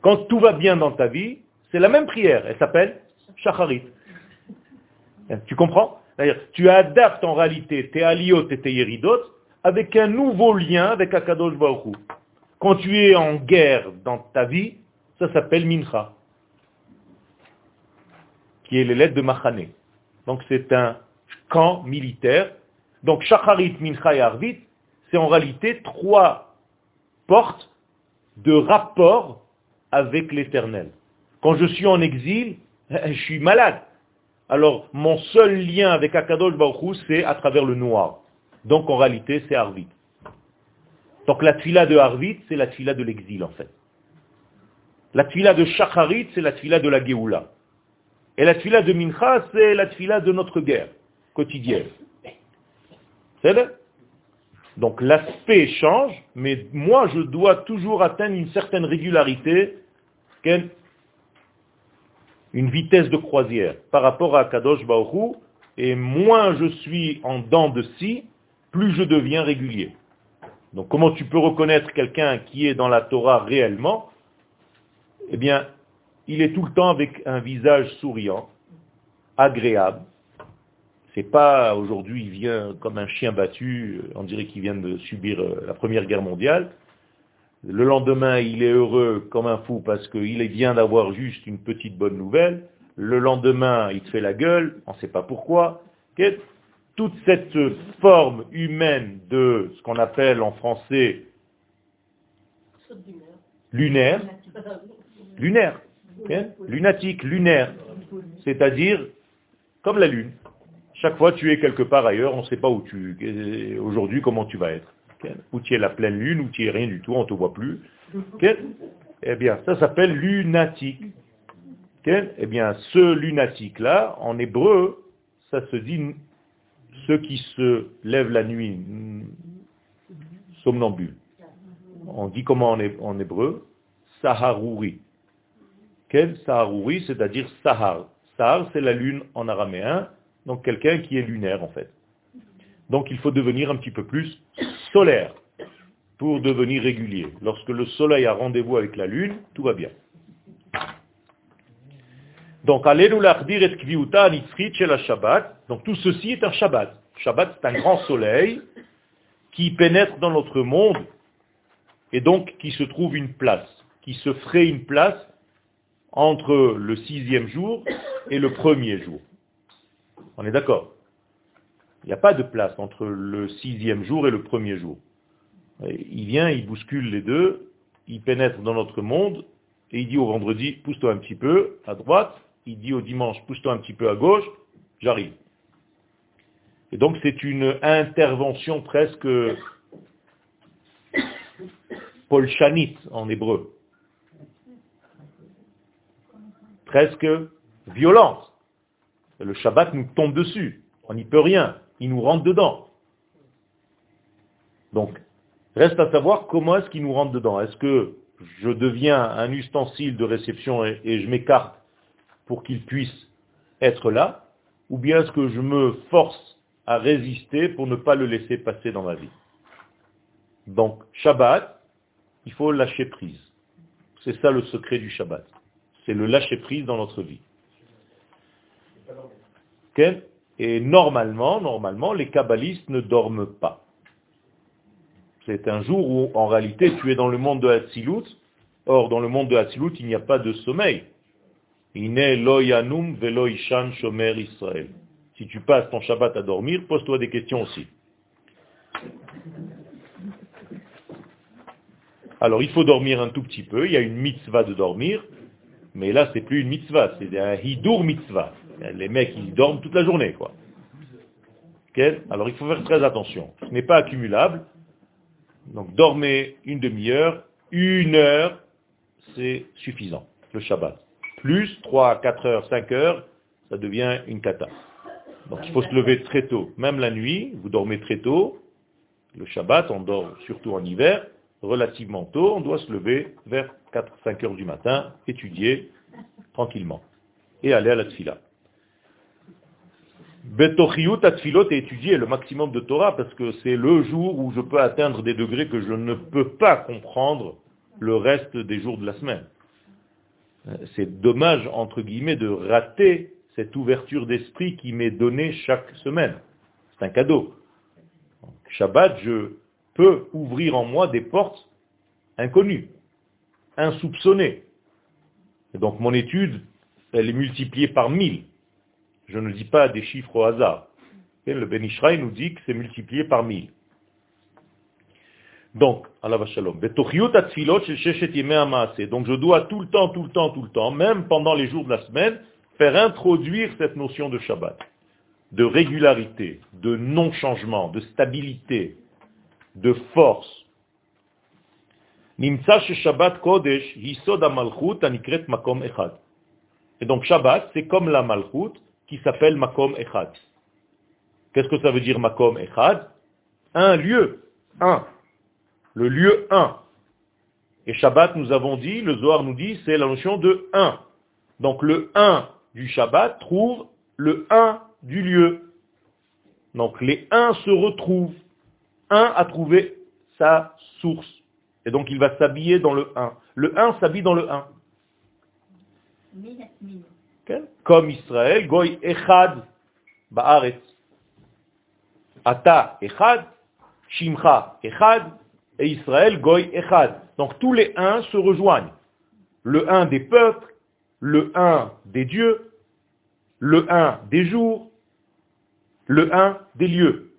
Quand tout va bien dans ta vie, c'est la même prière. Elle s'appelle Shacharit. Tu comprends? Tu adaptes en réalité tes aliot et tes yéridot avec un nouveau lien avec Akadosh Baruch quand tu es en guerre dans ta vie, ça s'appelle mincha, qui est lettres de Machane. Donc c'est un camp militaire. Donc Shacharit, Mincha et Arvit, c'est en réalité trois portes de rapport avec l'éternel. Quand je suis en exil, je suis malade. Alors mon seul lien avec Akadosh Baruch c'est à travers le noir. Donc en réalité, c'est Arvit. Donc la tfila de Harvit, c'est la tfila de l'exil en fait. La tfila de Shacharit, c'est la tfila de la Géoula. Et la tfila de Mincha, c'est la tfila de notre guerre quotidienne. C'est Donc l'aspect change, mais moi je dois toujours atteindre une certaine régularité, une vitesse de croisière par rapport à Kadosh Baoru, et moins je suis en dents de scie, plus je deviens régulier. Donc comment tu peux reconnaître quelqu'un qui est dans la Torah réellement? Eh bien, il est tout le temps avec un visage souriant, agréable. C'est pas aujourd'hui il vient comme un chien battu, on dirait qu'il vient de subir euh, la première guerre mondiale. Le lendemain, il est heureux comme un fou parce qu'il vient d'avoir juste une petite bonne nouvelle. Le lendemain, il te fait la gueule, on ne sait pas pourquoi toute cette forme humaine de ce qu'on appelle en français lunaire, lunaire, lunatique, lunaire, c'est-à-dire comme la lune. Chaque fois tu es quelque part ailleurs, on ne sait pas où tu aujourd'hui comment tu vas être. Ou tu es la pleine lune, ou tu es rien du tout, on ne te voit plus. Eh bien, ça s'appelle lunatique. Eh bien, ce lunatique-là, en hébreu, ça se dit ceux qui se lèvent la nuit, somnambules. On dit comment en hébreu? Saharouri. Quel Saharouri, c'est-à-dire Sahar. Sahar, c'est la lune en araméen, donc quelqu'un qui est lunaire en fait. Donc il faut devenir un petit peu plus solaire pour devenir régulier. Lorsque le soleil a rendez-vous avec la lune, tout va bien. Donc. Donc, tout ceci est un Shabbat. Shabbat, c'est un grand soleil qui pénètre dans notre monde et donc qui se trouve une place, qui se ferait une place entre le sixième jour et le premier jour. On est d'accord? Il n'y a pas de place entre le sixième jour et le premier jour. Il vient, il bouscule les deux, il pénètre dans notre monde et il dit au vendredi, pousse-toi un petit peu à droite, il dit au dimanche, pousse-toi un petit peu à gauche, j'arrive. Et donc c'est une intervention presque polchanite en hébreu. Presque violente. Le Shabbat nous tombe dessus. On n'y peut rien. Il nous rentre dedans. Donc, reste à savoir comment est-ce qu'il nous rentre dedans. Est-ce que je deviens un ustensile de réception et, et je m'écarte pour qu'il puisse être là, ou bien est-ce que je me force à résister pour ne pas le laisser passer dans ma vie? Donc, Shabbat, il faut lâcher prise. C'est ça le secret du Shabbat. C'est le lâcher prise dans notre vie. Et normalement, normalement, les kabbalistes ne dorment pas. C'est un jour où, en réalité, tu es dans le monde de Hatzilut. Or, dans le monde de Hatzilut, il n'y a pas de sommeil. shomer Israël. Si tu passes ton Shabbat à dormir, pose-toi des questions aussi. Alors, il faut dormir un tout petit peu. Il y a une mitzvah de dormir. Mais là, c'est plus une mitzvah, c'est un hidur mitzvah. Les mecs, ils dorment toute la journée, quoi. Alors, il faut faire très attention. Ce n'est pas accumulable. Donc, dormez une demi-heure, une heure, c'est suffisant, le Shabbat. Plus 3, 4 heures, 5 heures, ça devient une cata. Donc, il faut se lever très tôt. Même la nuit, vous dormez très tôt. Le Shabbat, on dort surtout en hiver relativement tôt, on doit se lever vers 4-5 heures du matin, étudier tranquillement et aller à la tfila. Betochiyut tfilot et étudier le maximum de Torah parce que c'est le jour où je peux atteindre des degrés que je ne peux pas comprendre le reste des jours de la semaine. C'est dommage, entre guillemets, de rater cette ouverture d'esprit qui m'est donnée chaque semaine. C'est un cadeau. Shabbat, je peut ouvrir en moi des portes inconnues, insoupçonnées. Et donc mon étude, elle est multipliée par mille. Je ne dis pas des chiffres au hasard. Le Ben nous dit que c'est multiplié par mille. Donc, Allah shalom. Donc je dois tout le temps, tout le temps, tout le temps, même pendant les jours de la semaine, faire introduire cette notion de Shabbat, de régularité, de non-changement, de stabilité, de force. Shabbat Kodesh, Anikret Makom Echad. Et donc Shabbat, c'est comme la Malchut qui s'appelle Makom Echad. Qu'est-ce que ça veut dire Makom Echad Un lieu, un. Le lieu un. Et Shabbat, nous avons dit, le Zohar nous dit, c'est la notion de un. Donc le un du Shabbat trouve le un du lieu. Donc les uns se retrouvent un a trouvé sa source. Et donc il va s'habiller dans le 1. Le 1 s'habille dans le 1. Comme Israël, Goy Echad Ba'aretz. Ata Echad, Shimcha Echad, et Israël Goy Echad. Donc tous les 1 se rejoignent. Le 1 des peuples, le 1 des dieux, le 1 des jours, le 1 des lieux.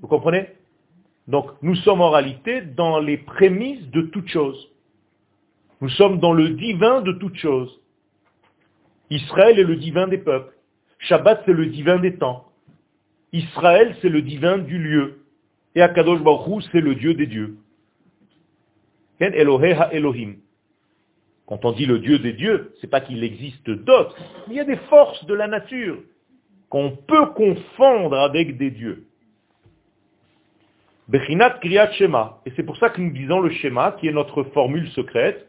Vous comprenez? Donc nous sommes en réalité dans les prémices de toute chose. Nous sommes dans le divin de toute chose. Israël est le divin des peuples. Shabbat, c'est le divin des temps. Israël, c'est le divin du lieu. Et Akadosh Baruch c'est le Dieu des dieux. Quand on dit le Dieu des dieux, c'est pas qu'il existe d'autres. Il y a des forces de la nature qu'on peut confondre avec des dieux. Bechinat Kriyat Shema. Et c'est pour ça que nous disons le schéma, qui est notre formule secrète,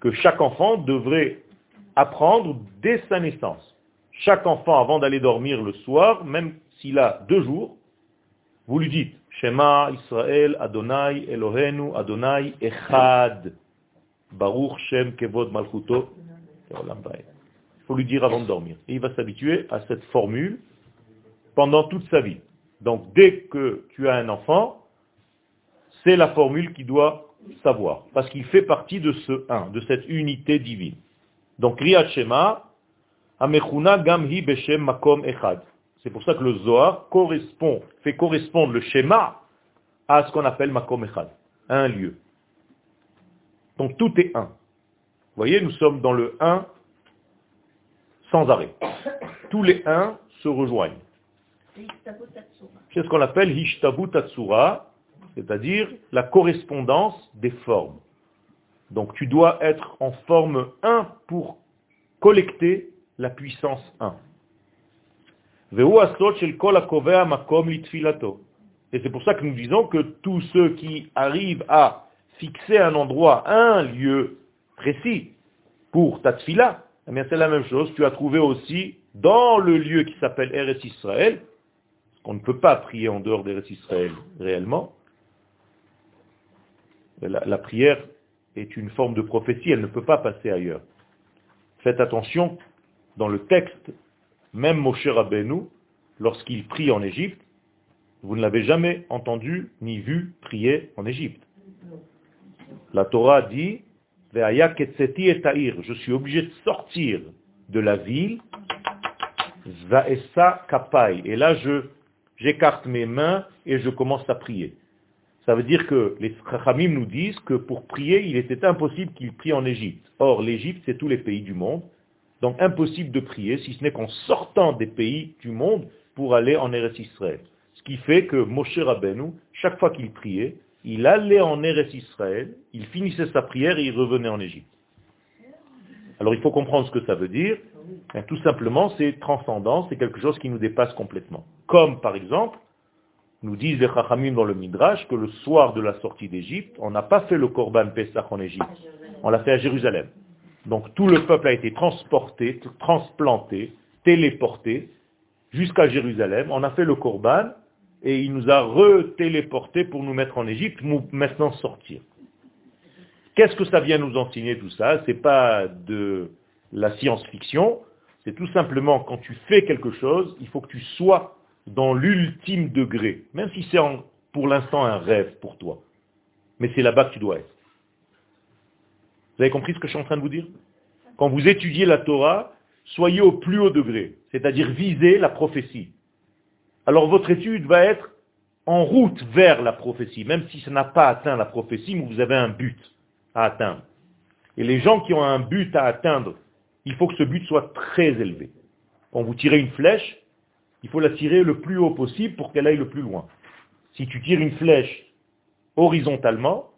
que chaque enfant devrait apprendre dès sa naissance. Chaque enfant, avant d'aller dormir le soir, même s'il a deux jours, vous lui dites, Shema Israël Adonai Elohenu Adonai Echad. Baruch Shem Kevod Malchuto. Il faut lui dire avant de dormir. Et il va s'habituer à cette formule pendant toute sa vie. Donc dès que tu as un enfant, c'est la formule qu'il doit savoir, parce qu'il fait partie de ce un, de cette unité divine. Donc Riyad Shema, Amechuna Gamhi Beshem Makom Echad. C'est pour ça que le Zohar fait correspondre le schéma à ce qu'on appelle Makom Echad, un lieu. Donc tout est un. Vous voyez, nous sommes dans le un sans arrêt. Tous les uns se rejoignent. C'est ce qu'on appelle Hishtabu Tatsura, c'est-à-dire la correspondance des formes. Donc tu dois être en forme 1 pour collecter la puissance 1. Et c'est pour ça que nous disons que tous ceux qui arrivent à fixer un endroit, un lieu précis pour ta eh c'est la même chose. Tu as trouvé aussi dans le lieu qui s'appelle Eretz Israël, qu'on ne peut pas prier en dehors d'Eretz Israël réellement, la, la, prière est une forme de prophétie, elle ne peut pas passer ailleurs. Faites attention, dans le texte, même Moshe Rabbeinu, lorsqu'il prie en Égypte, vous ne l'avez jamais entendu ni vu prier en Égypte. La Torah dit, je suis obligé de sortir de la ville, et là je j'écarte mes mains et je commence à prier. Ça veut dire que les Chachamim nous disent que pour prier, il était impossible qu'il prie en Égypte. Or, l'Égypte, c'est tous les pays du monde. Donc, impossible de prier, si ce n'est qu'en sortant des pays du monde pour aller en Eretz Israël. Ce qui fait que Moshe Rabbeinu, chaque fois qu'il priait, il allait en Eretz Israël, il finissait sa prière et il revenait en Égypte. Alors, il faut comprendre ce que ça veut dire. Tout simplement, c'est transcendant, c'est quelque chose qui nous dépasse complètement. Comme, par exemple, nous disent les Chachamim dans le Midrash que le soir de la sortie d'Égypte, on n'a pas fait le Korban Pesach en Égypte, on l'a fait à Jérusalem. Donc tout le peuple a été transporté, transplanté, téléporté jusqu'à Jérusalem. On a fait le Korban et il nous a re-téléporté pour nous mettre en Égypte, nous maintenant sortir. Qu'est-ce que ça vient nous enseigner tout ça? Ce n'est pas de la science-fiction, c'est tout simplement quand tu fais quelque chose, il faut que tu sois dans l'ultime degré, même si c'est pour l'instant un rêve pour toi. Mais c'est là-bas que tu dois être. Vous avez compris ce que je suis en train de vous dire? Quand vous étudiez la Torah, soyez au plus haut degré, c'est-à-dire visez la prophétie. Alors votre étude va être en route vers la prophétie, même si ça n'a pas atteint la prophétie, mais vous avez un but à atteindre. Et les gens qui ont un but à atteindre, il faut que ce but soit très élevé. Quand vous tirez une flèche, il faut la tirer le plus haut possible pour qu'elle aille le plus loin. Si tu tires une flèche horizontalement,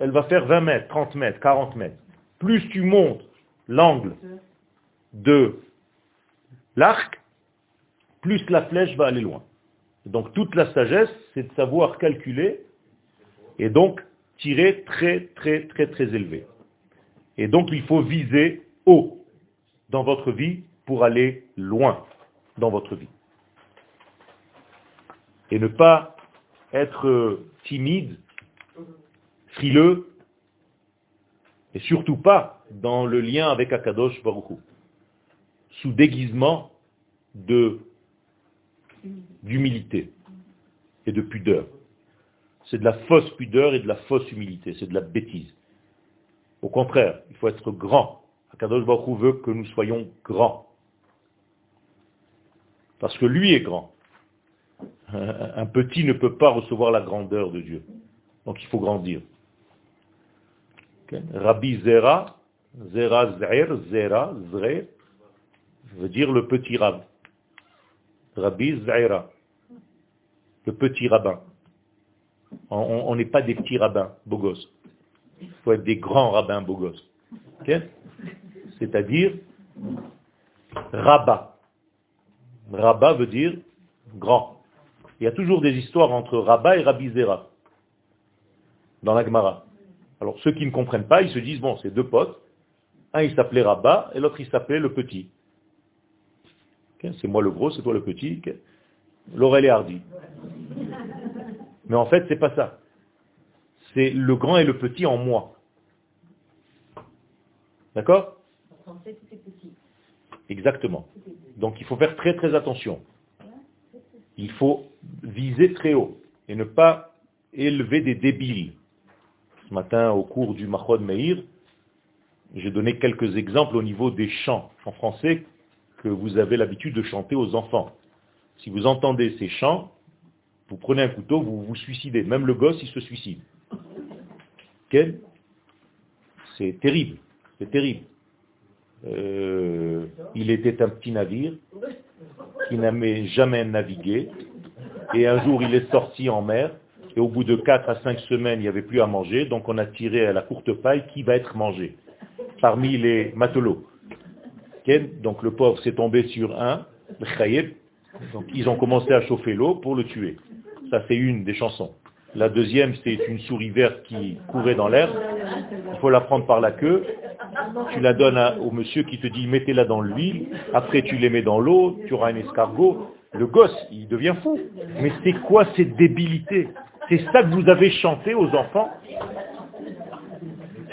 elle va faire 20 mètres, 30 mètres, 40 mètres. Plus tu montes l'angle de l'arc, plus la flèche va aller loin. Donc toute la sagesse, c'est de savoir calculer et donc tirer très très très très élevé. Et donc il faut viser haut dans votre vie pour aller loin dans votre vie et ne pas être timide, frileux, et surtout pas dans le lien avec Akadosh Baruch sous déguisement d'humilité et de pudeur. C'est de la fausse pudeur et de la fausse humilité, c'est de la bêtise. Au contraire, il faut être grand. Akadosh Baruch veut que nous soyons grands. Parce que lui est grand un petit ne peut pas recevoir la grandeur de Dieu. Donc il faut grandir. Rabbi Zera, Zera Zer, Zera, Zre, veut dire le petit rab. Rabbi Zera, le petit rabbin. On n'est pas des petits rabbins, beaux gosses. Il faut être des grands rabbins, beaux gosses. C'est-à-dire rabat. Rabat veut dire grand. Il y a toujours des histoires entre Rabat et Rabbi Zera dans la Gemara. Alors ceux qui ne comprennent pas, ils se disent, bon, c'est deux potes. Un, il s'appelait Rabat et l'autre, il s'appelait le petit. c'est moi le gros, c'est toi le petit. Laurel et Hardy. Mais en fait, c'est pas ça. C'est le grand et le petit en moi. D'accord Exactement. Donc il faut faire très très attention. Il faut viser très haut et ne pas élever des débiles. Ce matin, au cours du Mahod Meir, j'ai donné quelques exemples au niveau des chants en français que vous avez l'habitude de chanter aux enfants. Si vous entendez ces chants, vous prenez un couteau, vous vous suicidez. Même le gosse, il se suicide. C'est terrible. C'est terrible. Euh, il était un petit navire qui n'avait jamais navigué. Et un jour, il est sorti en mer. Et au bout de 4 à 5 semaines, il n'y avait plus à manger. Donc on a tiré à la courte paille qui va être mangé parmi les matelots. Donc le pauvre s'est tombé sur un, donc ils ont commencé à chauffer l'eau pour le tuer. Ça c'est une des chansons. La deuxième, c'est une souris verte qui courait dans l'air. Il faut la prendre par la queue. Tu la donnes au monsieur qui te dit mettez-la dans l'huile. Après tu les mets dans l'eau, tu auras un escargot. Le gosse, il devient fou. Mais c'est quoi cette débilité? C'est ça que vous avez chanté aux enfants?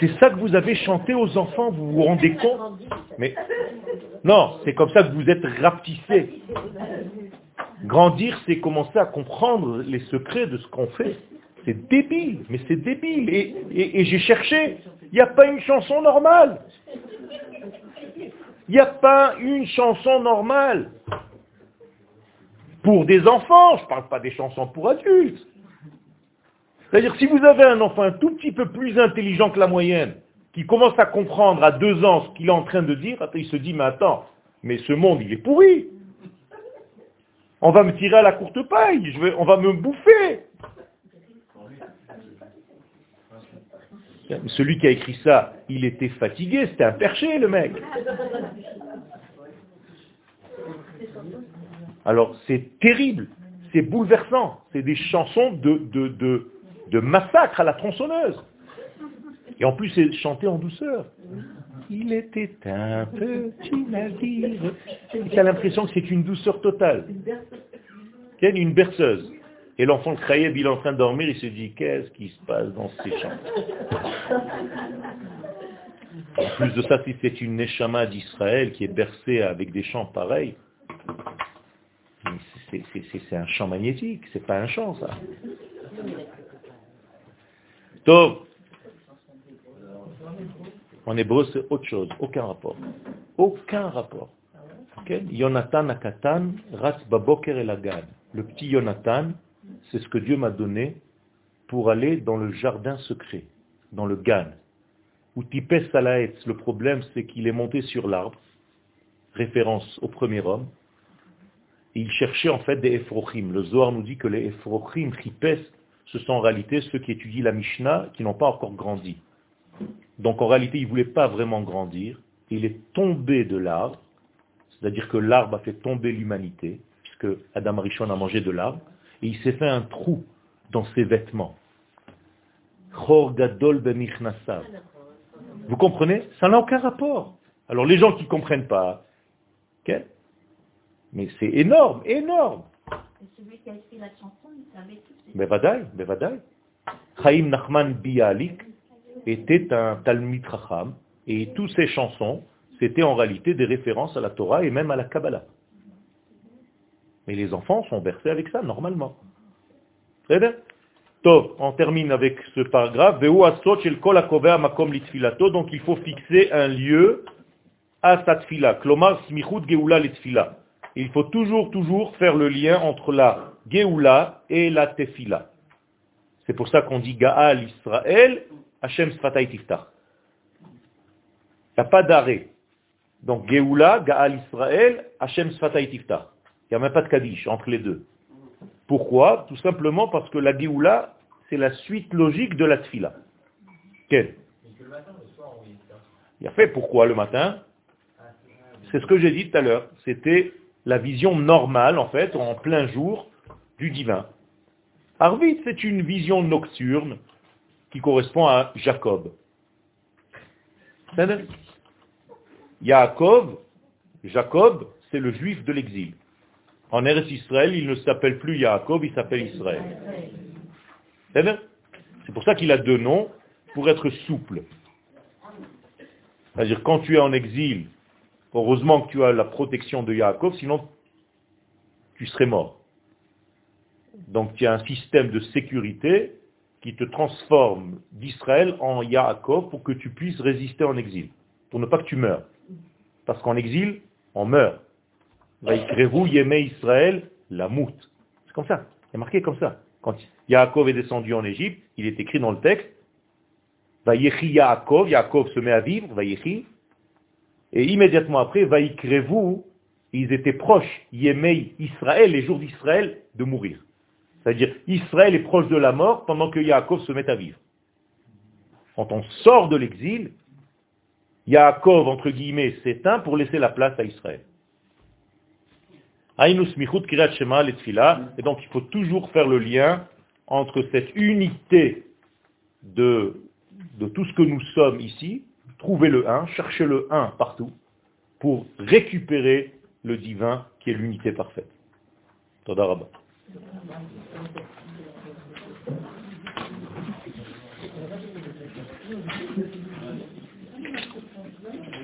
C'est ça que vous avez chanté aux enfants, vous vous rendez compte? Mais non, c'est comme ça que vous êtes rapetissés. Grandir, c'est commencer à comprendre les secrets de ce qu'on fait. C'est débile, mais c'est débile. Et, j'ai cherché, il n'y a pas une chanson normale. Il n'y a pas une chanson normale. Pour des enfants, je ne parle pas des chansons pour adultes. C'est-à-dire, si vous avez un enfant un tout petit peu plus intelligent que la moyenne, qui commence à comprendre à deux ans ce qu'il est en train de dire, il se dit, mais attends, mais ce monde, il est pourri. On va me tirer à la courte paille, on va me bouffer. Celui qui a écrit ça, il était fatigué, c'était un perché le mec. Alors c'est terrible, c'est bouleversant, c'est des chansons de, de, massacre à la tronçonneuse. Et en plus c'est chanté en douceur. Il était un petit navire. Tu as l'impression que c'est une douceur totale. Une berceuse. Et l'enfant Kraïeb, il est en train de dormir, il se dit, qu'est-ce qui se passe dans ces chants En plus de ça, si c'est une Neshama d'Israël qui est bercée avec des chants pareils, c'est un chant magnétique, c'est pas un chant ça. Donc, en hébreu, c'est autre chose, aucun rapport. Aucun rapport. Yonatan Akatan, Ras Baboker et Le petit Yonatan, c'est ce que Dieu m'a donné pour aller dans le jardin secret, dans le Gan. Ou Tipes Salaetz, le problème c'est qu'il est monté sur l'arbre, référence au premier homme, et il cherchait en fait des Ephrochim. Le Zohar nous dit que les Ephrochim, Tipes, ce sont en réalité ceux qui étudient la Mishnah, qui n'ont pas encore grandi. Donc en réalité, il ne voulait pas vraiment grandir, il est tombé de l'arbre, c'est-à-dire que l'arbre a fait tomber l'humanité, puisque Adam Arishon a mangé de l'arbre, et il s'est fait un trou dans ses vêtements. Vous comprenez? Ça n'a aucun rapport. Alors les gens qui ne comprennent pas, mais c'est énorme, énorme. celui qui a écrit la chanson, il savait tout. Bevadaï, Bevadaï. Chaim Nachman Bialik était un Talmud Racham, et toutes ses chansons, c'était en réalité des références à la Torah et même à la Kabbalah. Et les enfants sont bercés avec ça, normalement. Très bien. on termine avec ce paragraphe. Donc il faut fixer un lieu à sa tfila. Il faut toujours, toujours faire le lien entre la geoula et la tefila. C'est pour ça qu'on dit Gaal Israël, Hashem Sfatay Tiftach. Il n'y a pas d'arrêt. Donc Geoula, Gaal Israël, Hashem Sfatay Tiftach. Il n'y a même pas de Kaddish entre les deux. Pourquoi? Tout simplement parce que la Géoula, c'est la suite logique de la Tfila. Quel Il a fait pourquoi le matin? C'est ce que j'ai dit tout à l'heure. C'était la vision normale, en fait, en plein jour, du divin. Arvid, c'est une vision nocturne qui correspond à Jacob. Jacob, Jacob, c'est le juif de l'exil. En Eretz Israël, il ne s'appelle plus Yaakov, il s'appelle Israël. C'est pour ça qu'il a deux noms, pour être souple. C'est-à-dire, quand tu es en exil, heureusement que tu as la protection de Yaakov, sinon tu serais mort. Donc tu as un système de sécurité qui te transforme d'Israël en Yaakov pour que tu puisses résister en exil, pour ne pas que tu meurs. Parce qu'en exil, on meurt. Israël, la moute. C'est comme ça. C'est marqué comme ça. Quand Yaakov est descendu en Égypte, il est écrit dans le texte, Vayechi Yaakov, Yaakov se met à vivre, Vayechi, et immédiatement après, Vaikrevu, ils étaient proches, Yemei Israël, les jours d'Israël, de mourir. C'est-à-dire, Israël est proche de la mort pendant que Yaakov se met à vivre. Quand on sort de l'exil, Yaakov, entre guillemets, s'éteint pour laisser la place à Israël. Et donc il faut toujours faire le lien entre cette unité de, de tout ce que nous sommes ici, trouver le 1, chercher le 1 partout, pour récupérer le divin qui est l'unité parfaite.